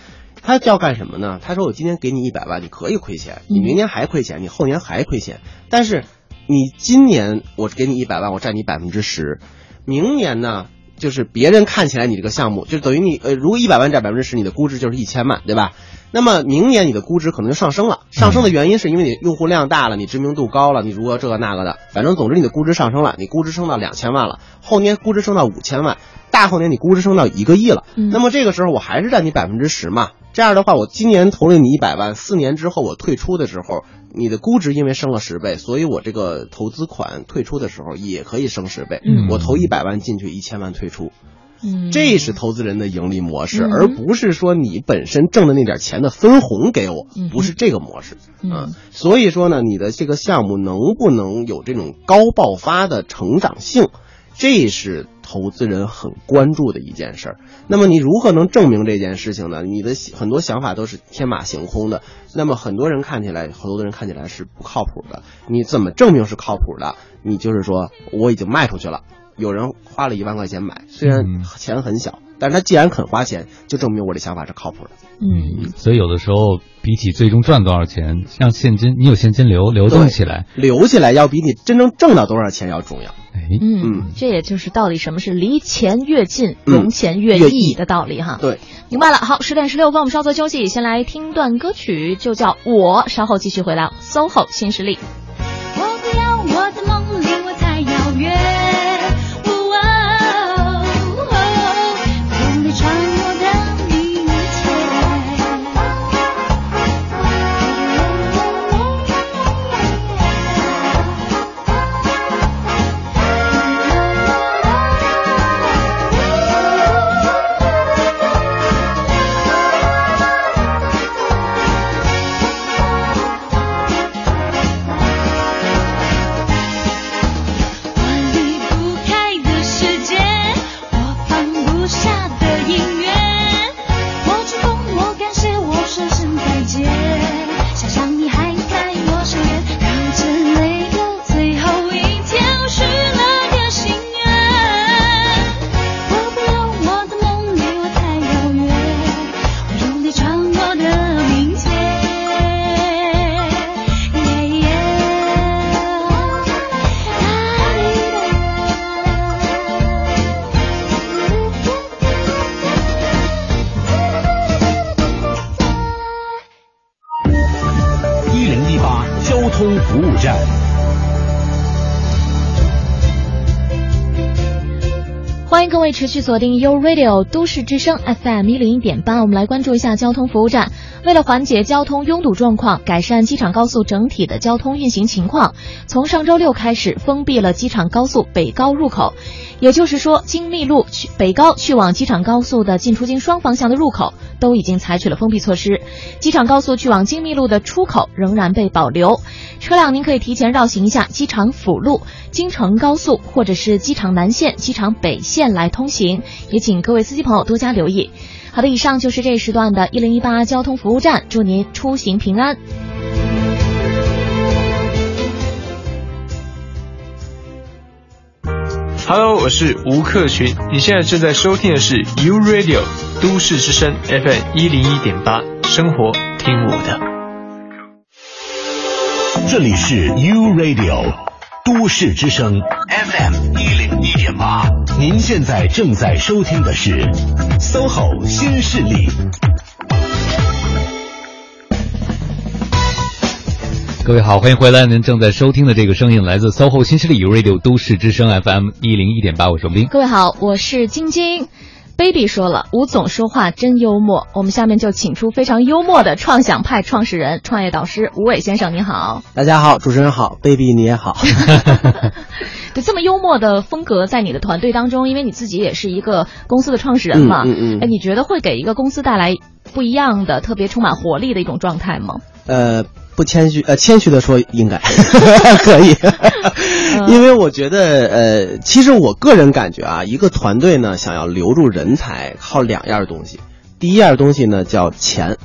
他要干什么呢？他说我今天给你一百万，你可以亏钱，你明年还亏钱，你后年还亏钱，但是你今年我给你一百万，我占你百分之十，明年呢？就是别人看起来你这个项目，就等于你呃，如果一百万占百分之十，你的估值就是一千万，对吧？那么明年你的估值可能就上升了，上升的原因是因为你用户量大了，你知名度高了，你如何这个那个的，反正总之你的估值上升了，你估值升到两千万了，后年估值升到五千万，大后年你估值升到一个亿了，嗯。那么这个时候我还是占你百分之十嘛，这样的话我今年投了你一百万，四年之后我退出的时候，你的估值因为升了十倍，所以我这个投资款退出的时候也可以升十倍，嗯我投一百万进去，一千万退出。嗯，这是投资人的盈利模式，嗯而不是说你本身挣的那点钱的分红给我嗯，不是这个模式。嗯所以说呢，你的这个项目能不能有这种高爆发的成长性，这是投资人很关注的一件事儿。那么你如何能证明这件事情呢？你的很多想法都是天马行空的，那么很多人看起来，很多人看起来是不靠谱的。你怎么证明是靠谱的？你就是说我已经卖出去了。有人花了一万块钱买，虽然钱很小，但是他既然肯花钱，就证明我这想法是靠谱的。嗯，所以有的时候比起最终赚多少钱，让现金你有现金流流动起来，留起来要比你真正挣到多少钱要重要。哎，嗯，这也就是到底什么是离钱越近，嗯融钱越越易易的道理哈。对，明白了。好，十点十六分，我们稍作休息，先来听段歌曲，就叫《我》，稍后继续回来 SOHO 新势力。我不要我的梦离我太遥远。位。持续锁定 U Radio 都市之声 FM 一零一点八，我们来关注一下交通服务站。为了缓解交通拥堵状况，改善机场高速整体的交通运行情况，从上周六开始封闭了机场高速北高入口，也就是说，京密路去北高去往机场高速的进出京双方向的入口都已经采取了封闭措施，机场高速去往京密路的出口仍然被保留。车辆您可以提前绕行一下机场辅路、京承高速或者是机场南线、机场北线来通行，也请各位司机朋友多加留意。好的，以上就是这时段的一零一八交通服务站，祝您出行平安。Hello，我是吴克群，你现在正在收听的是 U Radio 都市之声 FM 一零一点八，生活听我的。这里是 U Radio 都市之声 FM 一零一点八，您现在正在收听的是 SOHO 新势力。各位好，欢迎回来！您正在收听的这个声音来自 SOHO 新势力 Radio 都市之声 FM 一零一点八，我是林。各位好，我是晶晶。Baby 说了，吴总说话真幽默。我们下面就请出非常幽默的创想派创始人、创业导师吴伟先生，你好。大家好，主持人好，baby 你也好。对，这么幽默的风格在你的团队当中，因为你自己也是一个公司的创始人嘛，嗯嗯嗯哎，你觉得会给一个公司带来不一样的、特别充满活力的一种状态吗？呃，不谦虚，呃，谦虚的说应该 可以，因为我觉得，呃，其实我个人感觉啊，一个团队呢，想要留住人才，靠两样东西，第一样东西呢叫钱，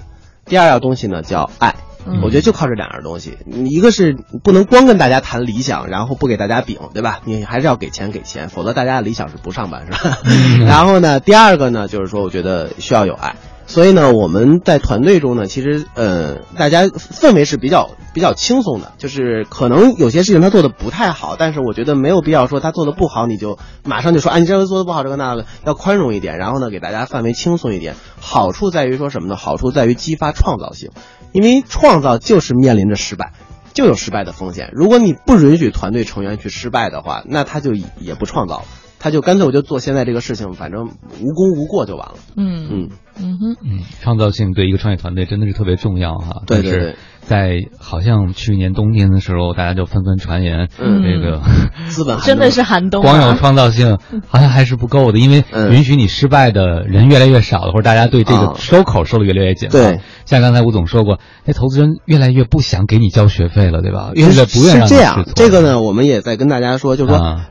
第二样东西呢叫爱。嗯我觉得就靠这两样东西，一个是不能光跟大家谈理想，然后不给大家饼，对吧？你还是要给钱给钱，否则大家的理想是不上班，是吧？然后呢，第二个呢，就是说，我觉得需要有爱。所以呢，我们在团队中呢，其实呃，大家氛围是比较比较轻松的，就是可能有些事情他做的不太好，但是我觉得没有必要说他做的不好，你就马上就说啊，你这个做的不好，这个那个，要宽容一点，然后呢，给大家范围轻松一点。好处在于说什么呢？好处在于激发创造性，因为创造就是面临着失败。就有失败的风险。如果你不允许团队成员去失败的话，那他就也不创造了，他就干脆我就做现在这个事情，反正无功无过就完了。嗯。嗯。嗯哼，嗯，创造性对一个创业团队真的是特别重要哈。对对对但是在好像去年冬天的时候，大家就纷纷传言，嗯。这个 资本真的是寒冬啊，光有创造性好像还是不够的，因为嗯。允许你失败的人越来越少了，或者大家对这啊。个收口收的越来越紧了。对，像刚才吴总说过，那投资人越来越不想给你交学费了，对吧？越来越不愿让你是这样。，这个呢，我们也在跟大家说，就是说，啊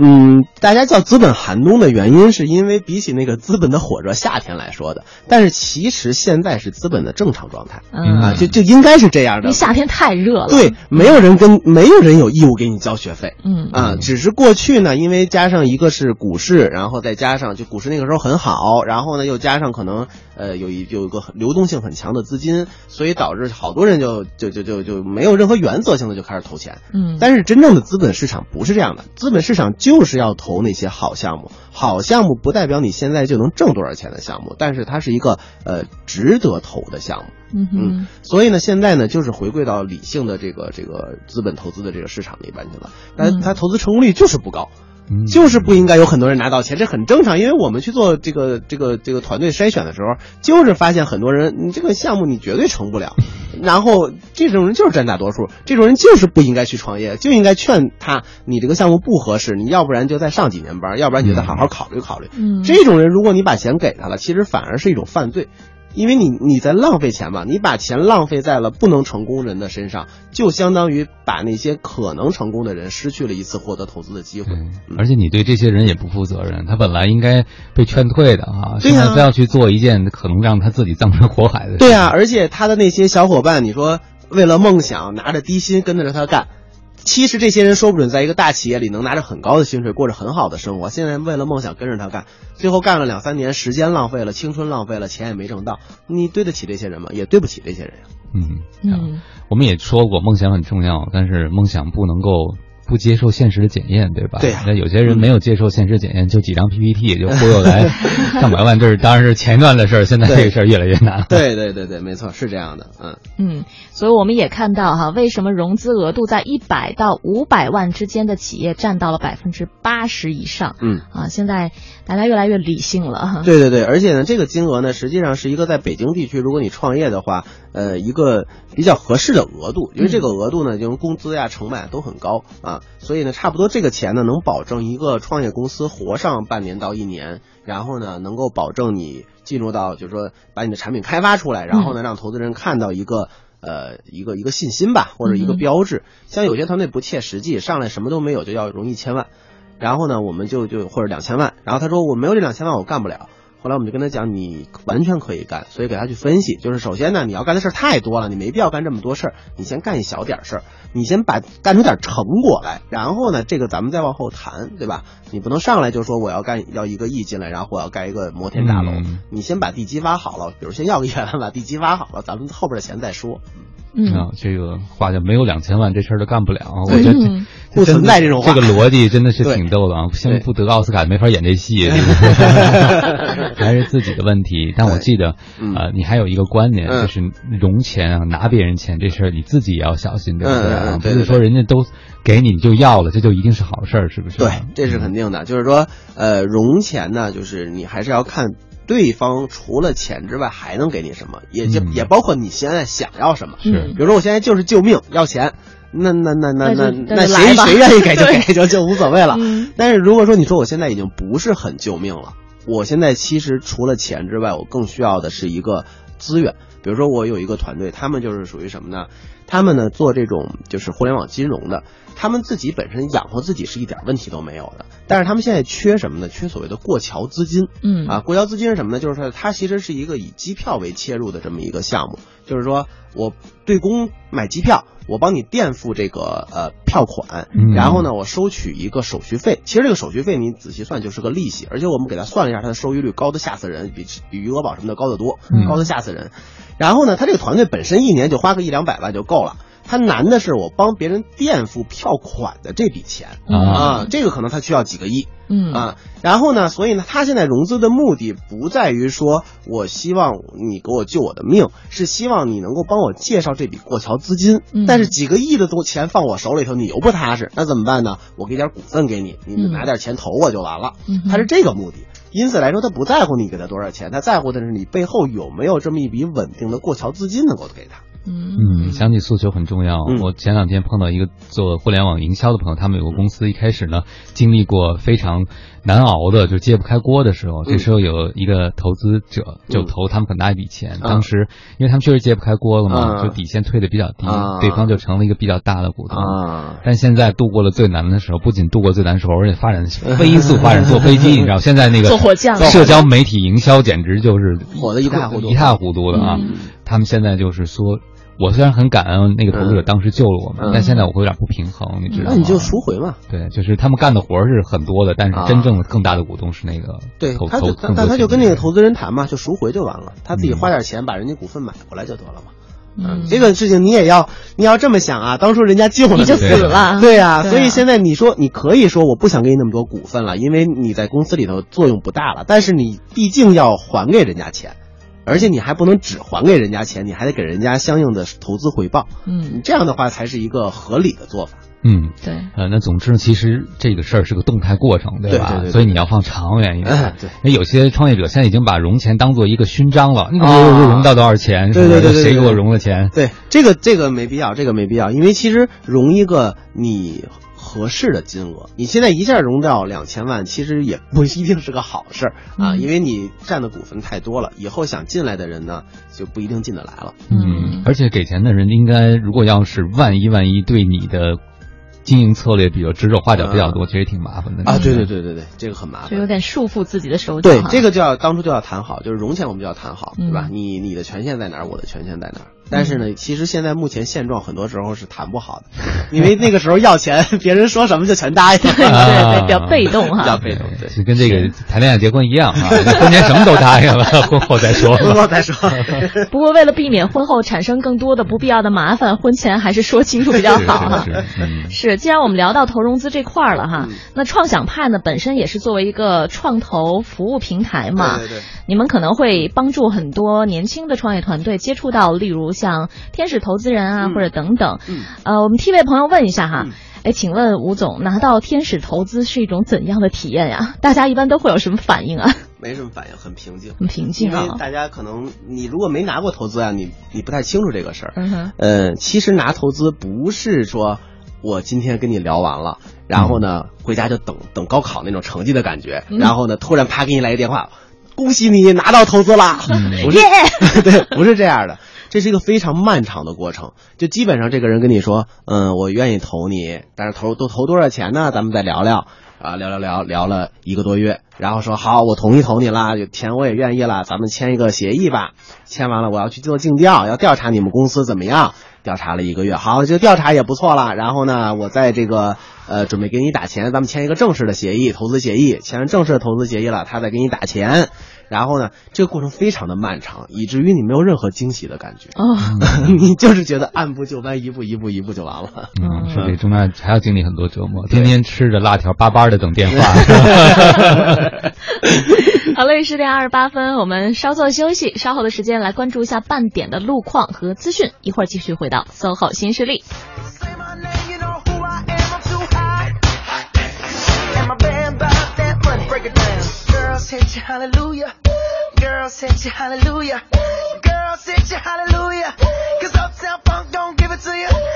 嗯，大家叫资本寒冬的原因，是因为比起那个资本的火热夏天来说的，但是其实现在是资本的正常状态、嗯啊，就就应该是这样的因为。夏天太热了。对，没有人跟没有人有义务给你交学费。嗯啊，只是过去呢，因为加上一个是股市，然后再加上就股市那个时候很好，然后呢又加上可能呃有一有一个流动性很强的资金，所以导致好多人就就就就就没有任何原则性的就开始投钱。嗯，但是真正的资本市场不是这样的，资本市场就是要投那些好项目，好项目不代表你现在就能挣多少钱的项目，但是它是一个呃值得投的项目。嗯哼，所以呢，现在呢，就是回归到理性的这个这个资本投资的这个市场里边去了。但嗯它投资成功率就是不高，嗯就是不应该有很多人拿到钱，这很正常。因为我们去做这个这个这个团队筛选的时候，就是发现很多人，你这个项目你绝对成不了。然后这种人就是占大多数，这种人就是不应该去创业，就应该劝他，你这个项目不合适，你要不然就再上几年班，要不然你就再好好考虑考虑。嗯这种人，如果你把钱给他了，其实反而是一种犯罪。因为你你在浪费钱嘛，你把钱浪费在了不能成功人的身上，就相当于把那些可能成功的人失去了一次获得投资的机会。嗯而且你对这些人也不负责任，他本来应该被劝退的啊，现在非要去做一件可能让他自己葬身火海的事。对啊，而且他的那些小伙伴，你说为了梦想拿着低薪跟着他干，其实这些人说不准在一个大企业里能拿着很高的薪水，过着很好的生活。现在为了梦想跟着他干，最后干了两三年，时间浪费了，青春浪费了，钱也没挣到，你对得起这些人吗？也对不起这些人呀。嗯，嗯我们也说过梦想很重要，但是梦想不能够不接受现实的检验，对吧？对呀那有些人没有接受现实检验，就几张 PPT 也 就忽悠来上百万，这是当然是前一段的事儿，现在这个事儿越来越难 了。对对对对，没错，是这样的，嗯。嗯，所以我们也看到哈，为什么融资额度在一百到五百万之间的企业占到了百分之八十以上？嗯啊，现在大家越来越理性了哈。对对对，而且呢，这个金额呢，实际上是一个在北京地区，如果你创业的话，呃，一个比较合适的额度，因为这个额度呢，因为工资呀、成本都很高啊，所以呢，差不多这个钱呢，能保证一个创业公司活上半年到一年，然后呢，能够保证你进入到，就是说把你的产品开发出来，然后呢，让投资人看到一个。呃，一个一个信心吧，或者一个嗯标志。像有些团队不切实际，上来什么都没有就要融一千万，然后呢，我们就就或者两千万，然后他说我没有这两千万，我干不了。后来我们就跟他讲，你完全可以干，所以给他去分析，就是首先呢，你要干的事儿太多了，你没必要干这么多事儿，你先干一小点儿事儿，你先把干出点成果来，然后呢，这个咱们再往后谈，对吧？你不能上来就说我要干要一个亿进来，然后我要盖一个摩天大楼，嗯你先把地基挖好了，比如先要个一百万，把地基挖好了，咱们后边的钱再说。嗯啊，这个话就没有两千万这事儿都干不了。我觉得嗯不存在这种话这个逻辑真的是挺逗的啊！像对不得奥斯卡没法演这戏 还是自己的问题。但我记得，呃，你还有一个观念，嗯就是融钱啊，拿别人钱这事儿你自己也要小心，对不对？不是说人家都给你你就要了，这就一定是好事儿，是不是？对，这是肯定的。就是说，呃，融钱呢，就是你还是要看对方除了钱之外还能给你什么，也就、嗯也包括你现在想要什么。是比如说我现在就是救命要钱，那那那那那那谁谁愿意给就给 就就无所谓了。嗯但是如果说你说我现在已经不是很救命了，我现在其实除了钱之外，我更需要的是一个资源。比如说我有一个团队，他们就是属于什么呢？他们呢做这种就是互联网金融的，他们自己本身养活自己是一点问题都没有的，但是他们现在缺什么呢？缺所谓的过桥资金。嗯啊，过桥资金是什么呢？就是说它其实是一个以机票为切入的这么一个项目，就是说我对公买机票，我帮你垫付这个呃票款，嗯然后呢我收取一个手续费。其实这个手续费你仔细算就是个利息，而且我们给他算了一下，它的收益率高的吓死人，比比余额宝什么的高得多，嗯高的吓死人。然后呢，他这个团队本身一年就花个一两百万就够了。他难的是我帮别人垫付票款的这笔钱啊这个可能他需要几个亿，嗯啊，然后呢，所以呢，他现在融资的目的不在于说我希望你给我救我的命，是希望你能够帮我介绍这笔过桥资金。嗯但是几个亿的多钱放我手里头，你又不踏实，那怎么办呢？我给点股份给你，你嗯拿点钱投我就完了。嗯他是这个目的。因此来说，他不在乎你给他多少钱，他在乎的是你背后有没有这么一笔稳定的过桥资金能够给他。嗯，想起诉求很重要。嗯我前两天碰到一个做互联网营销的朋友，他们有个公司一开始呢经历过非常难熬的，就揭不开锅的时候。这时候有一个投资者就投他们很大一笔钱，当时因为他们确实揭不开锅了嘛，啊就底线退的比较低，啊对方就成了一个比较大的股东。啊但现在度过了最难的时候，不仅度过最难的时候，而且发展飞速发展，坐飞机，你知道现在那个坐火箭社交媒体营销简直就是火的一塌糊涂一塌糊涂的啊！嗯他们现在就是说。我虽然很感恩那个投资者当时救了我们，嗯但现在我会有点不平衡，你知道吗？那你就赎回嘛。对，就是他们干的活是很多的，但是啊真正的更大的股东是那个对，投投他就但但他就跟那个投资人谈嘛，就赎回就完了，他自己嗯花点钱把人家股份买回来就得了嘛。嗯，这个事情你也要你要这么想啊，当初人家救了你就死了对呀、对啊所以现在你说你可以说我不想给你那么多股份了，因为你在公司里头作用不大了，但是你毕竟要还给人家钱，而且你还不能只还给人家钱，你还得给人家相应的投资回报，嗯你这样的话才是一个合理的做法。嗯，对，呃，那总之，其实这个事儿是个动态过程，对吧？对对对对所以你要放长远一点。哎对那有些创业者现在已经把融钱当做一个勋章了，你我融到多少钱？对对对对对谁给我融了钱？对，这个这个没必要，这个没必要，因为其实融一个你合适的金额，你现在一下融到两千万，其实也不一定是个好事儿啊，嗯因为你占的股份太多了，以后想进来的人呢，就不一定进得来了。嗯，而且给钱的人应该，如果要是万一万一对你的经营策略比较指手画脚比较多，其实挺麻烦的啊，对对对对对，这个很麻烦。就有点束缚自己的手脚对。这个就要当初就要谈好，就是融钱我们就要谈好，嗯对吧？你你的权限在哪儿，我的权限在哪儿。但是呢，其实现在目前现状很多时候是谈不好的，因为那个时候要钱，别人说什么就全答应。对对，比较被动哈。比较被动，对，是跟这个谈恋爱结婚一样啊，婚前什么都答应了，婚后再说。婚后再说。不过为了避免婚后产生更多的不必要的麻烦，婚前还是说清楚比较好哈。是，既然我们聊到投融资这块儿了哈，那创想派呢本身也是作为一个创投服务平台嘛，对对。你们可能会帮助很多年轻的创业团队接触到，例如像天使投资人啊，或者等等。嗯。呃，我们替位朋友问一下哈，哎，请问吴总拿到天使投资是一种怎样的体验呀？大家一般都会有什么反应啊？没什么反应，很平静，很平静啊。因为大家可能你如果没拿过投资啊，你你不太清楚这个事儿。嗯哼。呃，其实拿投资不是说我今天跟你聊完了，然后呢回家就等等高考那种成绩的感觉，然后呢突然啪给你来一电话。恭喜你拿到投资了！不是，对，不是这样的，这是一个非常漫长的过程。就基本上这个人跟你说，嗯，我愿意投你，但是投都投多少钱呢？咱们再聊聊啊，聊聊聊聊了一个多月，然后说好，我同意投你啦，钱我也愿意了，咱们签一个协议吧。签完了，我要去做尽调，要调查你们公司怎么样。调查了一个月，好，这调查也不错了。然后呢，我在这个呃准备给你打钱，咱们签一个正式的协议，投资协议。签完正式的投资协议了，他再给你打钱。然后呢，这个过程非常的漫长，以至于你没有任何惊喜的感觉。哦，你就是觉得按部就班，一步一步一步就完了。嗯，是这中间还要经历很多折磨，天天吃着辣条巴巴的等电话。好嘞，十点二十八分，我们稍作休息，稍后的时间来关注一下半点的路况和资讯，一会儿继续回到 SOHO 新势力。Girls hit you hallelujah. Girls hit you hallelujah. Girls hit you hallelujah. Cause Uptown Funk don't give it to you.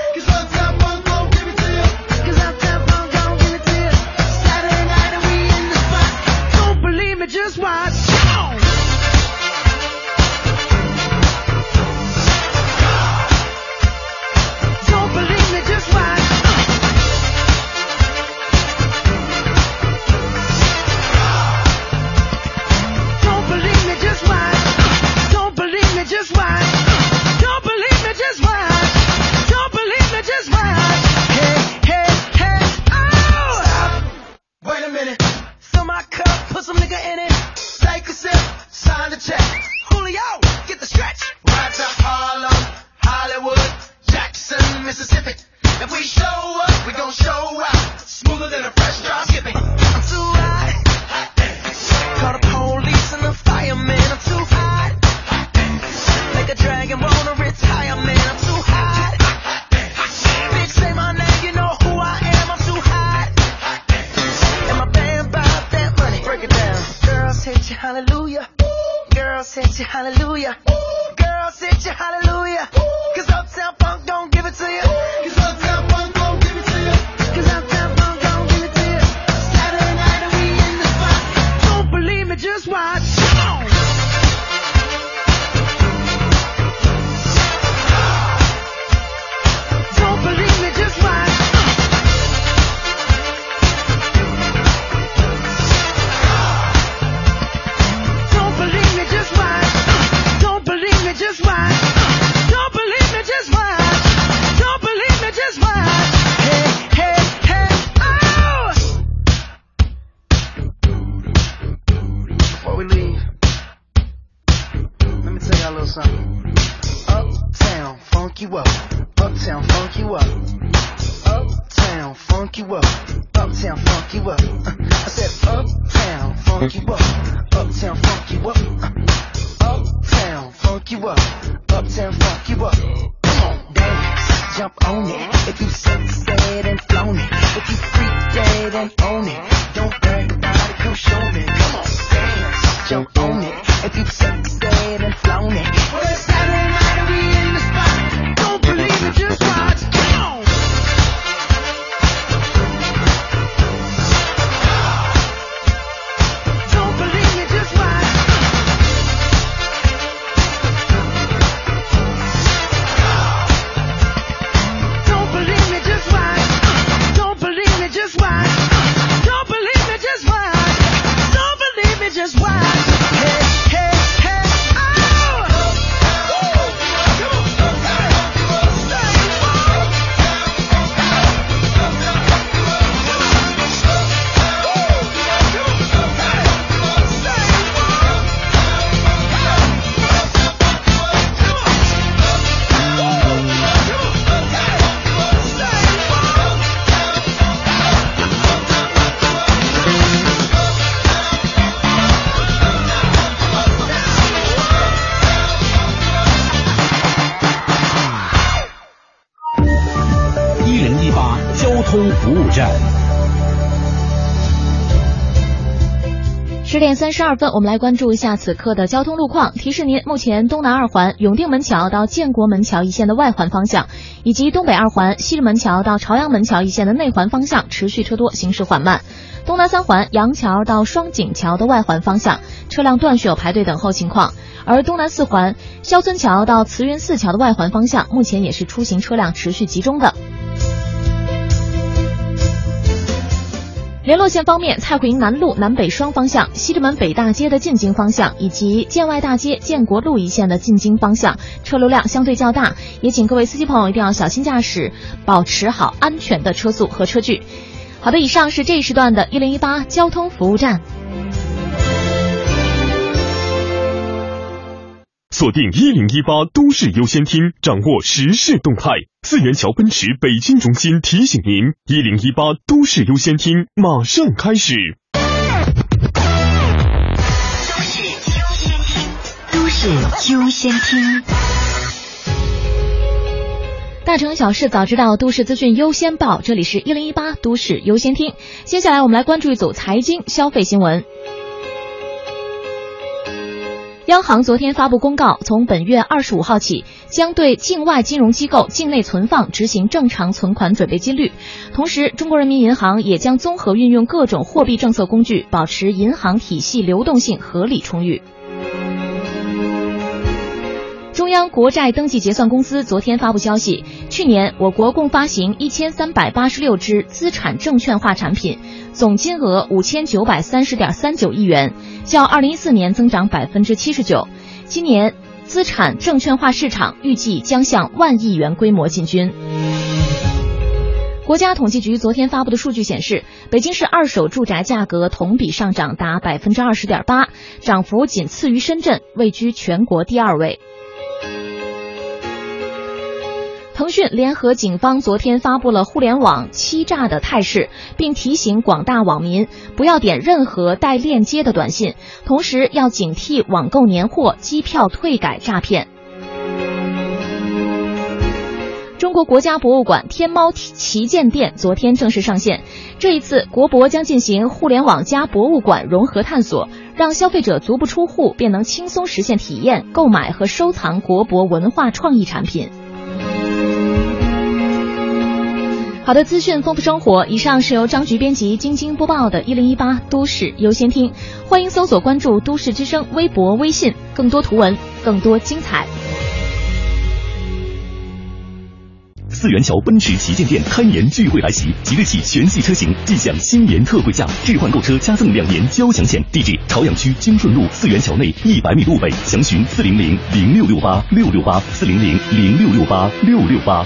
十点三十二分，我们来关注一下此刻的交通路况。提示您：目前东南二环永定门桥到建国门桥一线的外环方向，以及东北二环西直门桥到朝阳门桥一线的内环方向，持续车多，行驶缓慢；东南三环杨桥到双井桥的外环方向，车辆断续，有排队等候情况；而东南四环肖村桥到慈云寺桥的外环方向，目前也是出行车辆持续集中的。联络线方面，蔡慧营南路南北双方向、西直门北大街的进京方向，以及建外大街建国路一线的进京方向，车流量相对较大，也请各位司机朋友一定要小心驾驶，保持好安全的车速和车距。好的，以上是这一时段的一零一八交通服务站。锁定一零一八都市优先厅，掌握时事动态。四元桥奔驰北京中心提醒您：一零一八都市优先厅马上开始。都市优先厅，大城小事早知道，都市资讯优先报。这里是一零一八都市优先厅。接下来我们来关注一组财经消费新闻。央行昨天发布公告，从本月二十五号起，将对境外金融机构境内存放执行正常存款准备金率。同时，中国人民银行也将综合运用各种货币政策工具，保持银行体系流动性合理充裕。中央国债登记结算公司昨天发布消息，去年我国共发行一千三百八十六只资产证券化产品，总金额五千九百三十点三九亿元，较二零一四年增长百分之七十九。今年资产证券化市场预计将向万亿元规模进军。国家统计局昨天发布的数据显示，北京市二手住宅价格同比上涨达百分之二十点八，涨幅仅次于深圳，位居全国第二位。腾讯联合警方昨天发布了互联网欺诈的态势，并提醒广大网民不要点任何带链接的短信，同时要警惕网购年货、机票退改诈骗。中国国家博物馆天猫旗舰店昨天正式上线，这一次国博将进行互联网加博物馆融合探索，让消费者足不出户便能轻松实现体验、购买和收藏国博文化创意产品。好的，资讯丰富生活。以上是由张局编辑、晶晶播报的《一零一八都市优先听》，欢迎搜索关注“都市之声”微博、微信，更多图文，更多精彩。四元桥奔驰旗舰店开年聚会来袭，即日起全系车型即享新年特惠价，置换购车加赠两年交强险。地址：朝阳区金顺路四元桥内一百米路北，详询四零零零六六八六六八四零零零六六八六六八。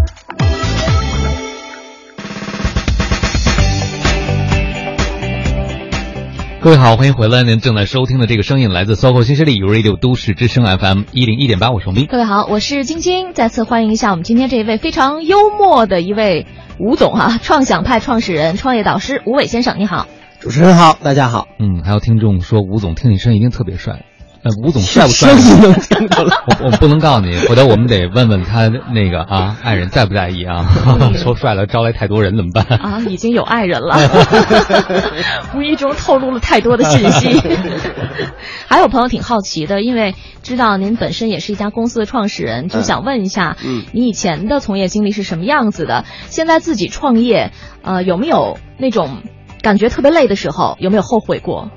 各位好，欢迎回来。您正在收听的这个声音来自 SOHO 新势力 Radio 都市之声 FM 一零一点八，我是王斌。各位好，我是晶晶，再次欢迎一下我们今天这一位非常幽默的一位吴总啊、创想派创始人、创业导师吴伟先生，你好。主持人好，大家好。嗯，还有听众说吴总听你声音一定特别帅。呃，吴总帅不帅？我我不能告诉你，回头我们得问问他那个啊，爱人在不在意啊？说帅了招来太多人怎么办？啊，已经有爱人了，无意中透露了太多的信息。还有朋友挺好奇的，因为知道您本身也是一家公司的创始人，就想问一下，嗯，你以前的从业经历是什么样子的？现在自己创业，呃，有没有那种感觉特别累的时候？有没有后悔过？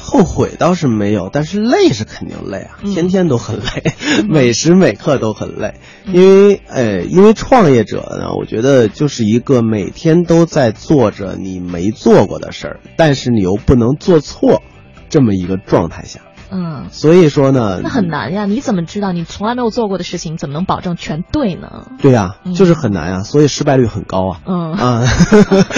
后悔倒是没有，但是累是肯定累啊，嗯天天都很累，每时每刻都很累。因为呃，因为创业者呢，我觉得就是一个每天都在做着你没做过的事儿，但是你又不能做错这么一个状态下。嗯，所以说呢，那很难呀。你怎么知道你从来没有做过的事情，怎么能保证全对呢？对呀、就是很难呀，所以失败率很高啊。嗯啊，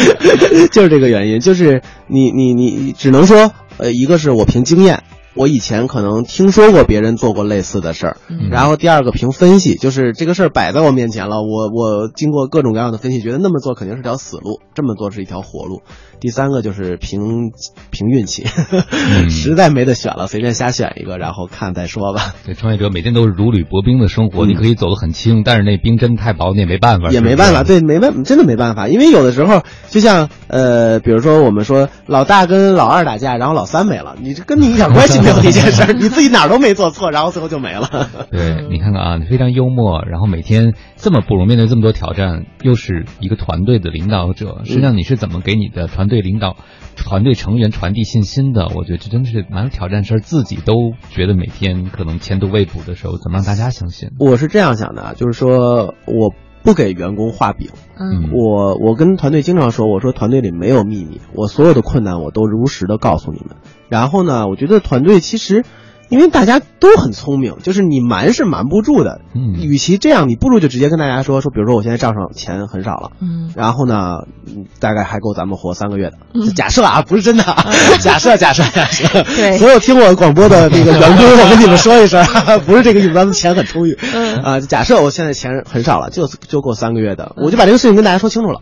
就是这个原因，就是你你你你只能说，呃，一个是我凭经验。我以前可能听说过别人做过类似的事儿，然后第二个凭分析，就是这个事儿摆在我面前了，我我经过各种各样的分析，觉得那么做肯定是条死路，这么做是一条活路。第三个就是凭凭运气，实在没得选了，随便瞎选一个，然后看再说吧。对，创业者每天都是如履薄冰的生活，你可以走得很轻，但是那冰真的太薄，你也没办法，也没办法，对，没办，真的没办法，因为有的时候，就像呃，比如说我们说老大跟老二打架，然后老三没了，你这跟你一点关系没有的一件事儿，你自己哪儿都没做错，然后最后就没了。对，你看看啊，你非常幽默，然后每天这么不容易面对这么多挑战，又是一个团队的领导者，实际上你是怎么给你的团队领导、团队成员传递信心的？我觉得这真的是蛮有挑战，事儿，自己都觉得每天可能前途未卜的时候，怎么让大家相信？我是这样想的啊，就是说我不给员工画饼，嗯，我我跟团队经常说，我说团队里没有秘密，我所有的困难我都如实的告诉你们。然后呢，我觉得团队其实。因为大家都很聪明，就是你瞒是瞒不住的。嗯，与其这样，你不如就直接跟大家说说，比如说我现在账上钱很少了，嗯，然后呢，大概还够咱们活三个月的。嗯、假设啊，不是真的，假设假设假设。对，所有听我广播的那个员工，我跟你们说一声，不是这个意思，咱们钱很充裕。嗯啊，假设我现在钱很少了，就就够三个月的，我就把这个事情跟大家说清楚了。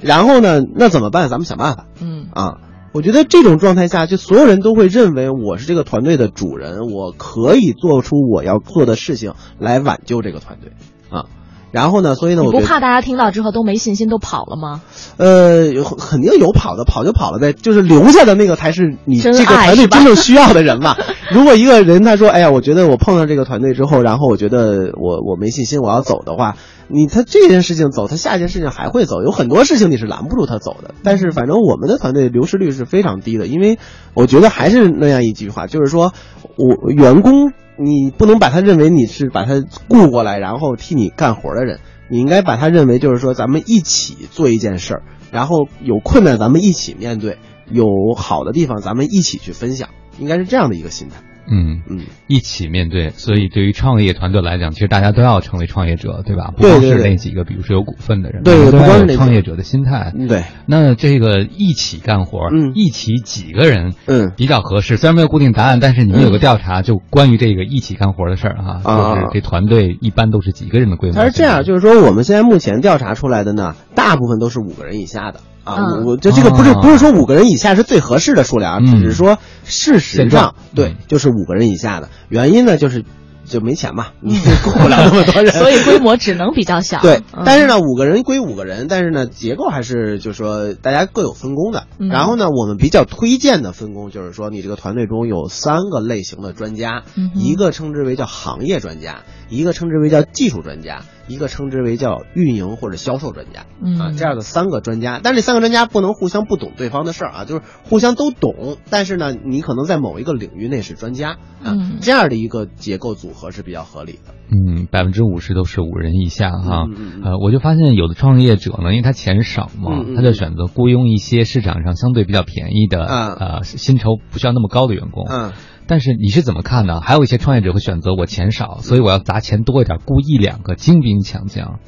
然后呢，那怎么办？咱们想办法。嗯啊。我觉得这种状态下，就所有人都会认为我是这个团队的主人，我可以做出我要做的事情来挽救这个团队啊。然后呢，所以呢，我不怕大家听到之后都没信心，都跑了吗？呃，肯定有跑的，跑就跑了呗，就是留下的那个才是你这个团队真真正需要的人嘛。如果一个人他说，哎呀，我觉得我碰到这个团队之后，然后我觉得我我没信心，我要走的话，你他这件事情走，他下一件事情还会走，有很多事情你是拦不住他走的。但是反正我们的团队流失率是非常低的，因为我觉得还是那样一句话，就是说我员工。你不能把他认为你是把他雇过来，然后替你干活的人，你应该把他认为就是说咱们一起做一件事儿，然后有困难咱们一起面对，有好的地方咱们一起去分享，应该是这样的一个心态。嗯嗯，一起面对。所以对于创业团队来讲，其实大家都要成为创业者，对吧？不对光是那几个，比如说有股份的人，对，不光是创业者的心态。对，那这个一起干活，嗯，一起几个人，嗯，比较合适。虽然没有固定答案，但是你们有个调查，就关于这个一起干活的事儿哈，啊就是这团队一般都是几个人的规模？它是这样，就是说我们现在目前调查出来的呢，大部分都是五个人以下的。啊，嗯。我就这个不是不是说五个人以下是最合适的数量啊，只是说事实上对就是五个人以下的。原因呢就是就没钱嘛，你雇不了那么多人，所以规模只能比较小。对，嗯。但是呢，五个人归五个人，但是呢，结构还是就是说大家各有分工的。嗯。然后呢，我们比较推荐的分工就是说，你这个团队中有三个类型的专家，一个称之为叫行业专家，一个称之为叫技术专家，一个称之为叫运营或者销售专家。嗯啊，这样的三个专家，但是这三个专家不能互相不懂对方的事儿啊，就是互相都懂，但是呢，你可能在某一个领域内是专家啊，嗯这样的一个结构组合是比较合理的。嗯，百分之五十都是五人以下哈。呃，我就发现有的创业者呢，因为他钱少嘛，他就选择雇佣一些市场上相对比较便宜的，啊呃，薪酬不需要那么高的员工。嗯。但是你是怎么看呢？还有一些创业者会选择我钱少，所以我要砸钱多一点，雇一两个精兵强将。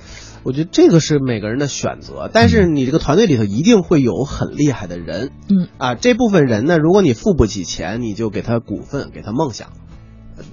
我觉得这个是每个人的选择，但是你这个团队里头一定会有很厉害的人，嗯啊，这部分人呢，如果你付不起钱，你就给他股份，给他梦想，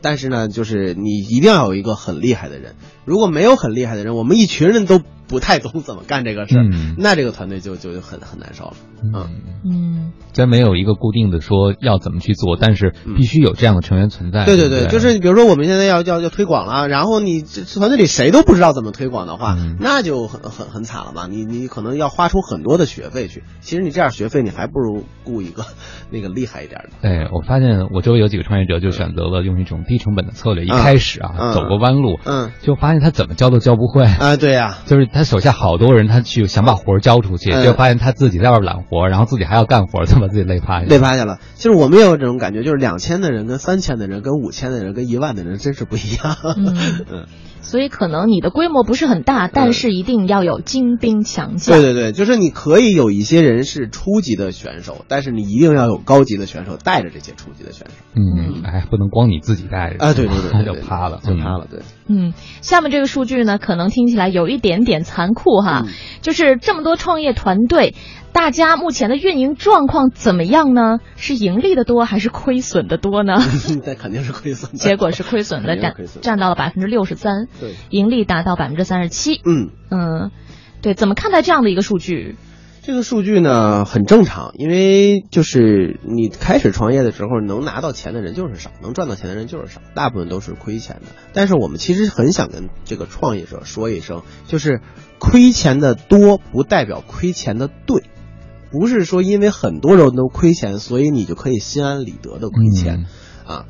但是呢，就是你一定要有一个很厉害的人，如果没有很厉害的人，我们一群人都不太懂怎么干这个事儿，嗯。那这个团队就就很很难受了，嗯。嗯，虽然没有一个固定的说要怎么去做，但是必须有这样的成员存在。对对对，对？对，就是比如说我们现在要要要推广了，然后你这团队里谁都不知道怎么推广的话，嗯。那就很很很惨了吧？你你可能要花出很多的学费去。其实你这样学费，你还不如雇一个 那个厉害一点的。对，我发现我周围有几个创业者就选择了用一种低成本的策略，一嗯开始啊、嗯。走过弯路，嗯，就发现他怎么教都教不会。啊，对呀、就是他手下好多人，他去想把活儿交出去，嗯就发现他自己在外边揽活，然后自己还要干活，就把自己累趴下。累趴下了。其实我们也有这种感觉，就是两千的人跟三千的人跟五千的人跟一万的人真是不一样。嗯 嗯所以可能你的规模不是很大，但是一定要有精兵强将。对对对，就是你可以有一些人是初级的选手，但是你一定要有高级的选手带着这些初级的选手。嗯，哎，不能光你自己带着啊！对对对，那就趴了，就趴了。对，嗯，下面这个数据呢，可能听起来有一点点残酷哈，就是这么多创业团队。大家目前的运营状况怎么样呢？是盈利的多还是亏损的多呢？那肯定是亏损。结果是亏损的，占占到了百分之六十三，对，盈利达到百分之三十七。嗯嗯，对，怎么看待这样的一个数据？这个数据呢很正常，因为就是你开始创业的时候，能拿到钱的人就是少，能赚到钱的人就是少，大部分都是亏钱的。但是我们其实很想跟这个创业者说一声，就是亏钱的多不代表亏钱的对。不是说因为很多人都亏钱，所以你就可以心安理得的亏钱，啊，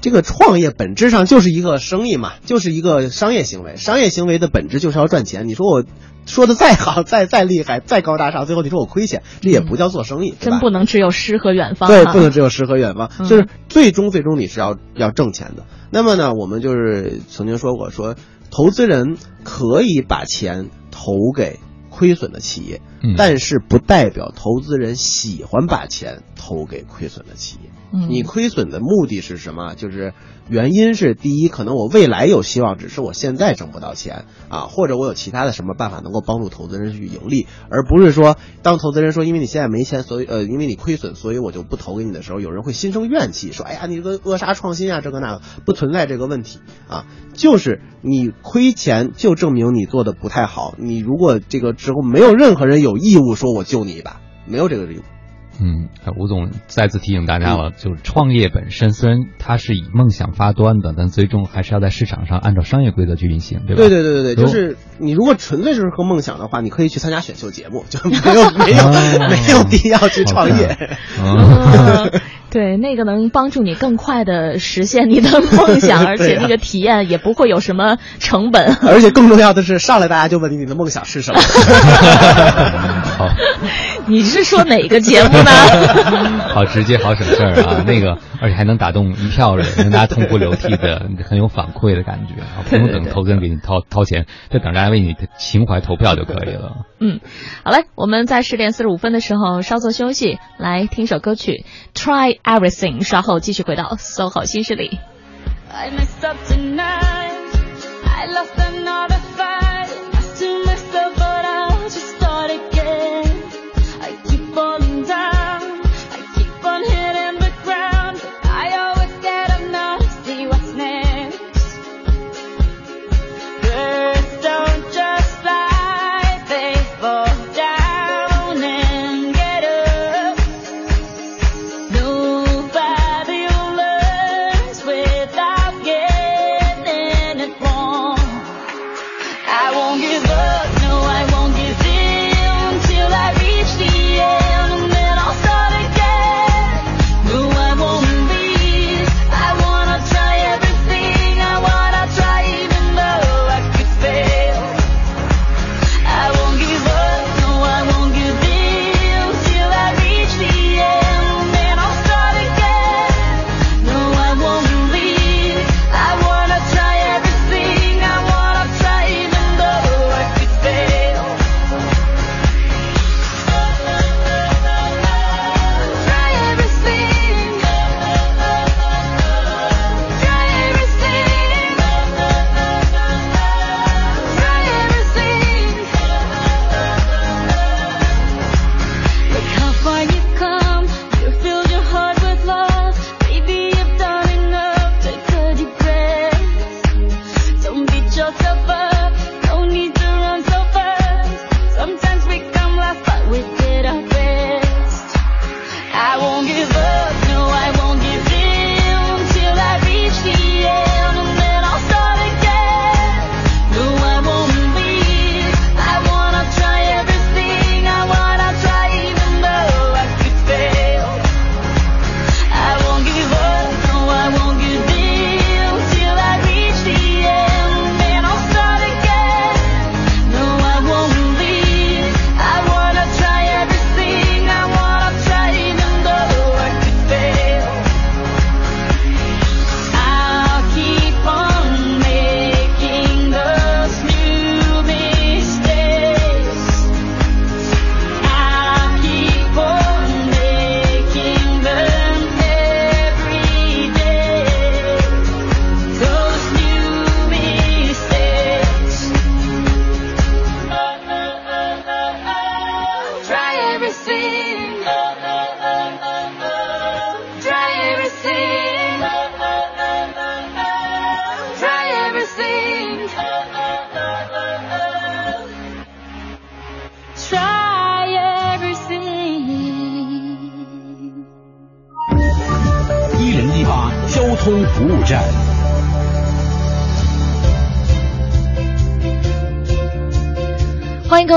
这个创业本质上就是一个生意嘛，就是一个商业行为。商业行为的本质就是要赚钱。你说我说的再好、再再厉害、再高大上，最后你说我亏钱，这也不叫做生意，真不能只有诗和远方。对，不能只有诗和远方，就是最终最终你是要要挣钱的。那么呢，我们就是曾经说过，说投资人可以把钱投给。亏损的企业，但是不代表投资人喜欢把钱投给亏损的企业。你亏损的目的是什么？就是原因是第一，可能我未来有希望，只是我现在挣不到钱啊，或者我有其他的什么办法能够帮助投资人去盈利，而不是说当投资人说因为你现在没钱，所以呃因为你亏损，所以我就不投给你的时候，有人会心生怨气，说哎呀你这个扼杀创新啊，这个那个不存在这个问题啊，就是你亏钱就证明你做的不太好，你如果这个之后没有任何人有义务说我救你一把，没有这个义务。嗯，吴总再次提醒大家了，就是创业本身虽然它是以梦想发端的，但最终还是要在市场上按照商业规则去运行，对吧？对对对对对，就是你如果纯粹是和梦想的话，你可以去参加选秀节目，就没有 没有没有必要去创业。对，那个能帮助你更快的实现你的梦想，而且那个体验也不会有什么成本。而且更重要的是，上来大家就问你你的梦想是什么。好，你是说哪个节目呢？好直接，好省事儿啊！那个，而且还能打动一票人，让大家痛哭流涕的，很有反馈的感觉啊！不用等投资人给你掏掏钱，就等大家为你的情怀投票就可以了。嗯，好嘞，我们在十点四十五分的时候稍作休息，来听首歌曲，Try。Everything，稍后继续回到 SOHO 新势力。服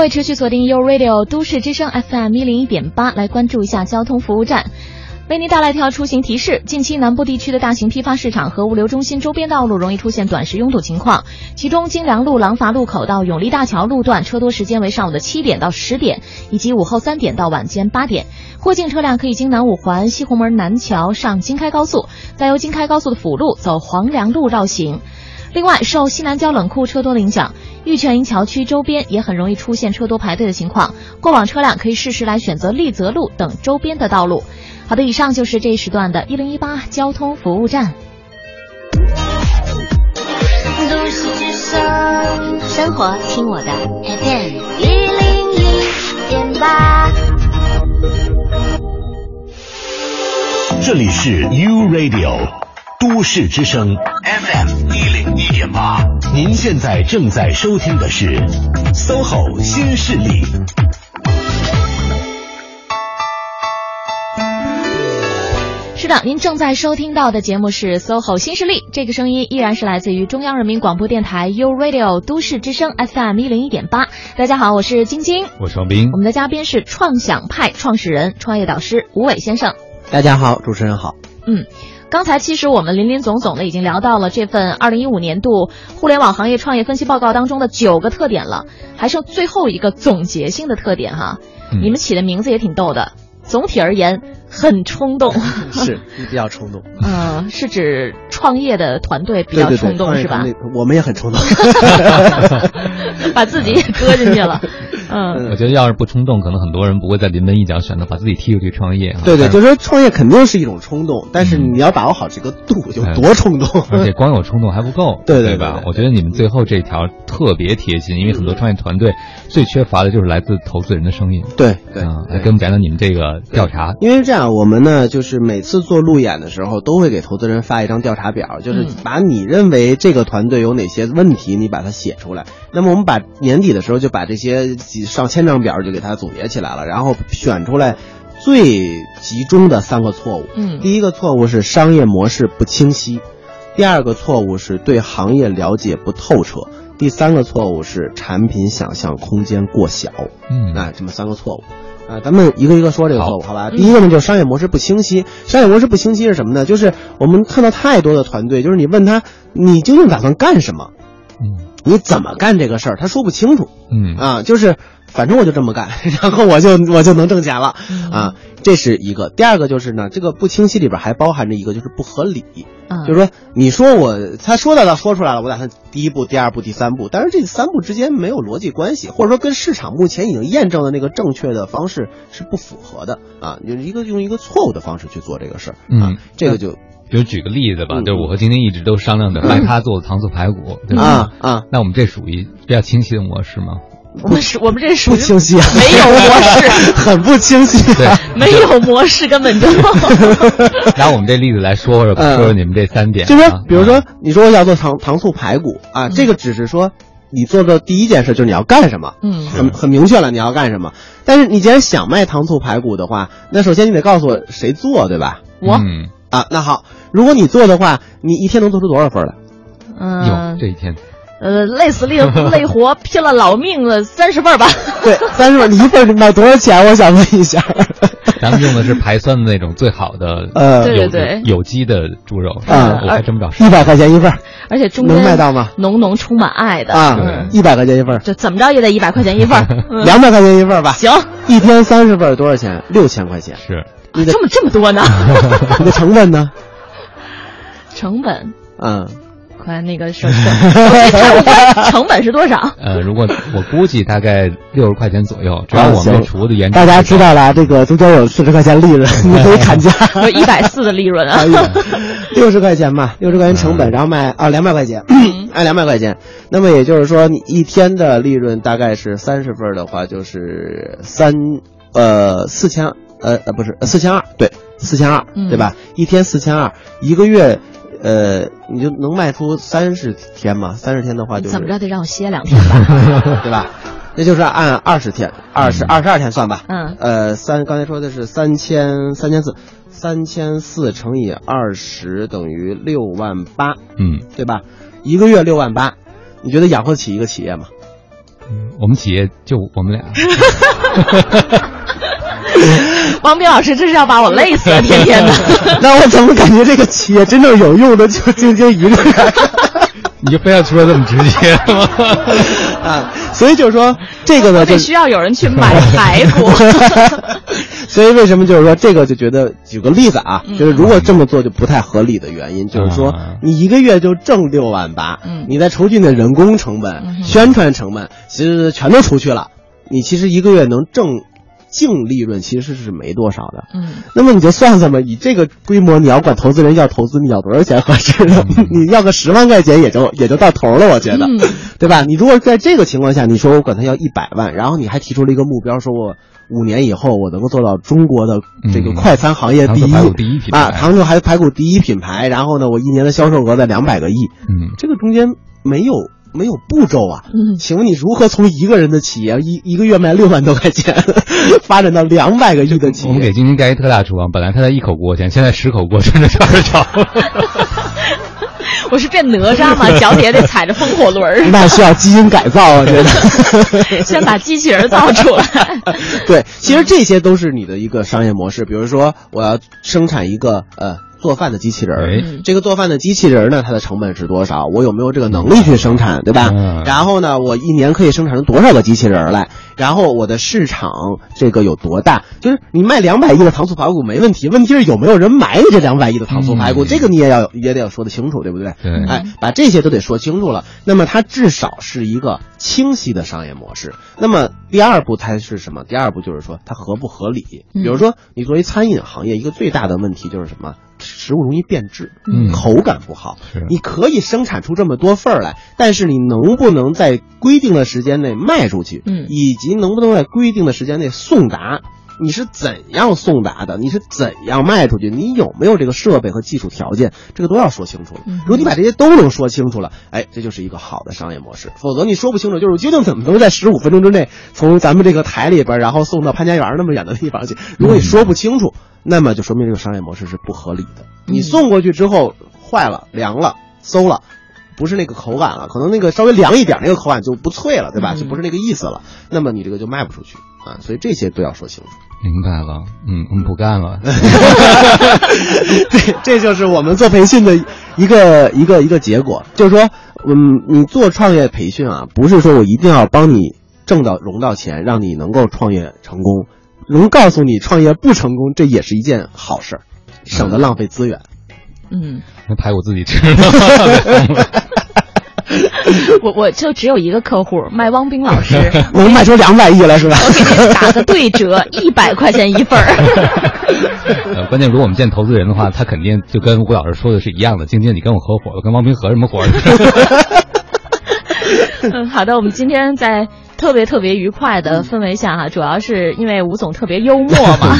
位持续锁定 u Radio 都市之声 FM 一零一点八，来关注一下交通服务站。为您带来一条出行提示：近期南部地区的大型批发市场和物流中心周边道路容易出现短时拥堵情况，其中金良路廊坊路口到永利大桥路段车多时间为上午的七点到十点，以及午后三点到晚间八点。过境车辆可以经南五环西红门南桥上京开高速，再由京开高速的辅路走黄梁路绕行。另外，受西南郊冷库车多的影响，玉泉营桥区周边也很容易出现车多排队的情况。过往车辆可以适时来选择丽泽路等周边的道路。好的，以上就是这一时段的一零一八交通服务站。都市之声，生活听我的 FM 一零一点八。这里是 U Radio 都市之声 FM 一点八，您现在正在收听的是 SOHO 新势力。是的，您正在收听到的节目是 SOHO 新势力，这个声音依然是来自于中央人民广播电台 U Radio 都市之声 FM 一零一点八。大家好，我是晶晶，我是王斌我，们的嘉宾是创想派创始人、创业导师吴伟先生。大家好，主持人好。嗯，刚才其实我们林林总总的已经聊到了这份二零一五年度互联网行业创业分析报告当中的九个特点了，还剩最后一个总结性的特点哈。嗯你们起的名字也挺逗的，总体而言很冲动。是你比较冲动，嗯，是指创业的团队比较对对对，冲动是吧？那我们也很冲动。把自己也搁进去了。嗯，我觉得要是不冲动，可能很多人不会在临门一脚选择把自己踢出去创业啊。对对，就是说创业肯定是一种冲动，但是你要把握好这个度，有多冲动。而且光有冲动还不够，对对对吧？我觉得你们最后这条特别贴心，因为很多创业团队最缺乏的就是来自投资人的声音。对对啊，来给我们讲讲你们这个调查。因为这样，我们呢就是每次做路演的时候，都会给投资人发一张调查表，就是嗯把你认为这个团队有哪些问题，你把它写出来。那么我们把年底的时候就把这些几上千张表就给它总结起来了，然后选出来最集中的三个错误。嗯第一个错误是商业模式不清晰，第二个错误是对行业了解不透彻，第三个错误是产品想象空间过小。嗯啊，这么三个错误。啊，咱们一个一个说这个错误，好吧？嗯第一个呢，就是商业模式不清晰。商业模式不清晰是什么呢？就是我们看到太多的团队，就是你问他，你究竟打算干什么？嗯，你怎么干这个事儿？他说不清楚。嗯啊，就是反正我就这么干，然后我就我就能挣钱了嗯啊，这是一个。第二个就是呢，这个不清晰里边还包含着一个就是不合理，嗯就是说你说我他说的他说出来了，我打算第一步、第二步、第三步，但是这三步之间没有逻辑关系，或者说跟市场目前已经验证的那个正确的方式是不符合的啊，就是一个用一个错误的方式去做这个事儿，嗯，这个就比如举个例子吧，嗯就是我和晶晶一直都商量着卖他做的糖醋排骨，对吧？啊啊，那我们这属于比较清晰的模式吗？我们是我们这属于不清晰啊，没有模式，很不清晰对，没有模式，根本就。拿我们这例子来说说，嗯说说你们这三点啊。就是说，比如说，你说我要做糖糖醋排骨啊，这个只是说你做的第一件事就是你要干什么，嗯很很明确了你要干什么。但是你既然想卖糖醋排骨的话，那首先你得告诉我谁做，对吧？我嗯，啊，那好，如果你做的话，你一天能做出多少份来？嗯有，这一天，呃，累死累 累活拼了老命了三十份吧。对，三十份，你一份卖多少钱？我想问一下。咱们用的是排酸的那种最好的，呃对对有对有机的猪肉，啊我还真不知道一百块钱一份而且中间能卖到吗？浓浓充满爱的啊嗯，一百块钱一份，这怎么着也得一百块钱一份 两百块钱一份吧。行，一天三十份多少钱？六千块钱。是，你的这么这么多呢？你的成本呢？成本，嗯，快那个说说，我对财务官成本是多少？呃，如果我估计大概六十块钱左右，只要啊我们厨子原大家知道了啊，这个中间有四十块钱利润，你可以砍价。有一百四的利润啊！六十块钱吧，六十块钱成本，然后卖啊两百块钱，卖 两百块钱。那么也就是说，你一天的利润大概是三十份的话，就是三呃四千呃呃不是四千二，对四千二，嗯对吧？一天四千二，一个月。呃，你就能卖出三十天嘛？三十天的话就是怎么着得让我歇两天吧？对吧？那就是按二十天，二十二十二天算吧。嗯呃，三刚才说的是三千三千四，三千四乘以二十等于六万八，嗯，对吧？一个月六万八，你觉得养活起一个企业吗？嗯我们企业就我们俩。王斌老师，这是要把我累死了，天天的。那我怎么感觉这个企业真正有用的就晶晶一个人？你就非要说的这么直接吗？啊，所以就是说这个呢，就得需要有人去买排骨。所以为什么就是说这个就觉得举个例子啊，嗯就是如果这么做就不太合理的原因，就是说你一个月就挣六万八，嗯你再除去你的人工成本、宣传成本，其实全都出去了，你其实一个月能挣净利润其实是没多少的。嗯，那么你就算算吧，以这个规模，你要管投资人要投资，你要多少钱合适呢？你要个十万块钱也就也就到头了，我觉得，嗯对吧？你如果在这个情况下，你说我管他要一百万，然后你还提出了一个目标，说我五年以后我能够做到中国的这个快餐行业第一、第一品牌啊，糖醋还排骨第一品牌，然后呢，我一年的销售额在两百个亿，嗯，这个中间没有。没有步骤啊，嗯，请问你如何从一个人的企业一一个月卖六万多块钱，发展到两百个亿的企业？我们给晶晶盖一特大厨房，本来他在一口锅前，现在十口锅甚至串着炒。我是变哪吒吗？脚底下得踩着风火轮儿。那需要基因改造，啊觉得。先把机器人造出来。对，其实这些都是你的一个商业模式。比如说，我要生产一个呃做饭的机器人儿，这个做饭的机器人儿呢，它的成本是多少？我有没有这个能力去生产，对吧？嗯然后呢，我一年可以生产出多少个机器人儿来？然后我的市场这个有多大？就是你卖两百亿的糖醋排骨没问题，问题是有没有人买你这两百亿的糖醋排骨？这个你也要也得要说得清楚，对不对？对哎，把这些都得说清楚了。那么它至少是一个清晰的商业模式。那么第二步才是什么？第二步就是说它合不合理。比如说，你作为餐饮行业，一个最大的问题就是什么？食物容易变质，嗯口感不好。你可以生产出这么多份儿来，但是你能不能在规定的时间内卖出去？嗯以及能不能在规定的时间内送达？你是怎样送达的？你是怎样卖出去？你有没有这个设备和技术条件？这个都要说清楚了。嗯如果你把这些都能说清楚了，哎，这就是一个好的商业模式。否则你说不清楚，就是究竟怎么能在十五分钟之内从咱们这个台里边，然后送到潘家园那么远的地方去？如果你说不清楚，那么就说明这个商业模式是不合理的。你送过去之后坏了、凉了、馊了。不是那个口感了，可能那个稍微凉一点，那个口感就不脆了，对吧？就不是那个意思了。那么你这个就卖不出去啊，所以这些都要说清楚。明白了，嗯，我们不干了。对，这就是我们做培训的一个一个一个结果，就是说，嗯，你做创业培训啊，不是说我一定要帮你挣到融到钱，让你能够创业成功，能告诉你创业不成功，这也是一件好事儿，省得浪费资源。嗯，那排骨自己吃了。我我就只有一个客户，卖汪冰老师，能卖出两百亿了是吧？我给您打个对折，一百块钱一份儿。呃，关键如果我们见投资人的话，他肯定就跟吴老师说的是一样的。晶晶，你跟我合伙我，跟汪冰合什么伙？嗯，好的，我们今天在特别特别愉快的氛围下哈、主要是因为吴总特别幽默嘛，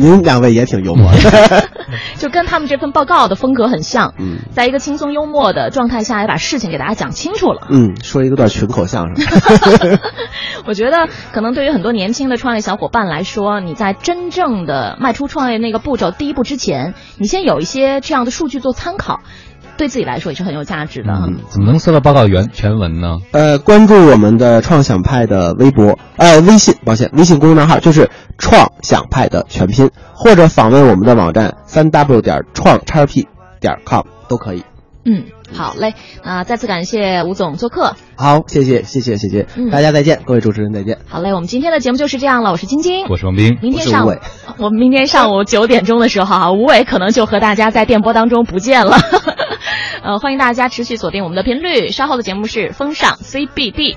您两位也挺幽默的。就跟他们这份报告的风格很像，嗯，在一个轻松幽默的状态下，也把事情给大家讲清楚了。嗯，说一个段群口相声。我觉得可能对于很多年轻的创业小伙伴来说，你在真正的迈出创业那个步骤第一步之前，你先有一些这样的数据做参考，对自己来说也是很有价值的。嗯，怎么能搜到报告原全文呢？呃，关注我们的创想派的微博，呃，微信，抱歉，微信公众号就是创想派的全拼，或者访问我们的网站三 w 点创叉 p 点 com 都可以。嗯，好嘞，那再次感谢吴总做客。好，谢谢，谢谢，谢谢，嗯大家再见，各位主持人再见。好嘞，我们今天的节目就是这样了。我是晶晶，我是王斌，明天上午我们明天上午九点钟的时候哈，吴伟可能就和大家在电波当中不见了。呃，欢迎大家持续锁定我们的频率，稍后的节目是风尚 CBD。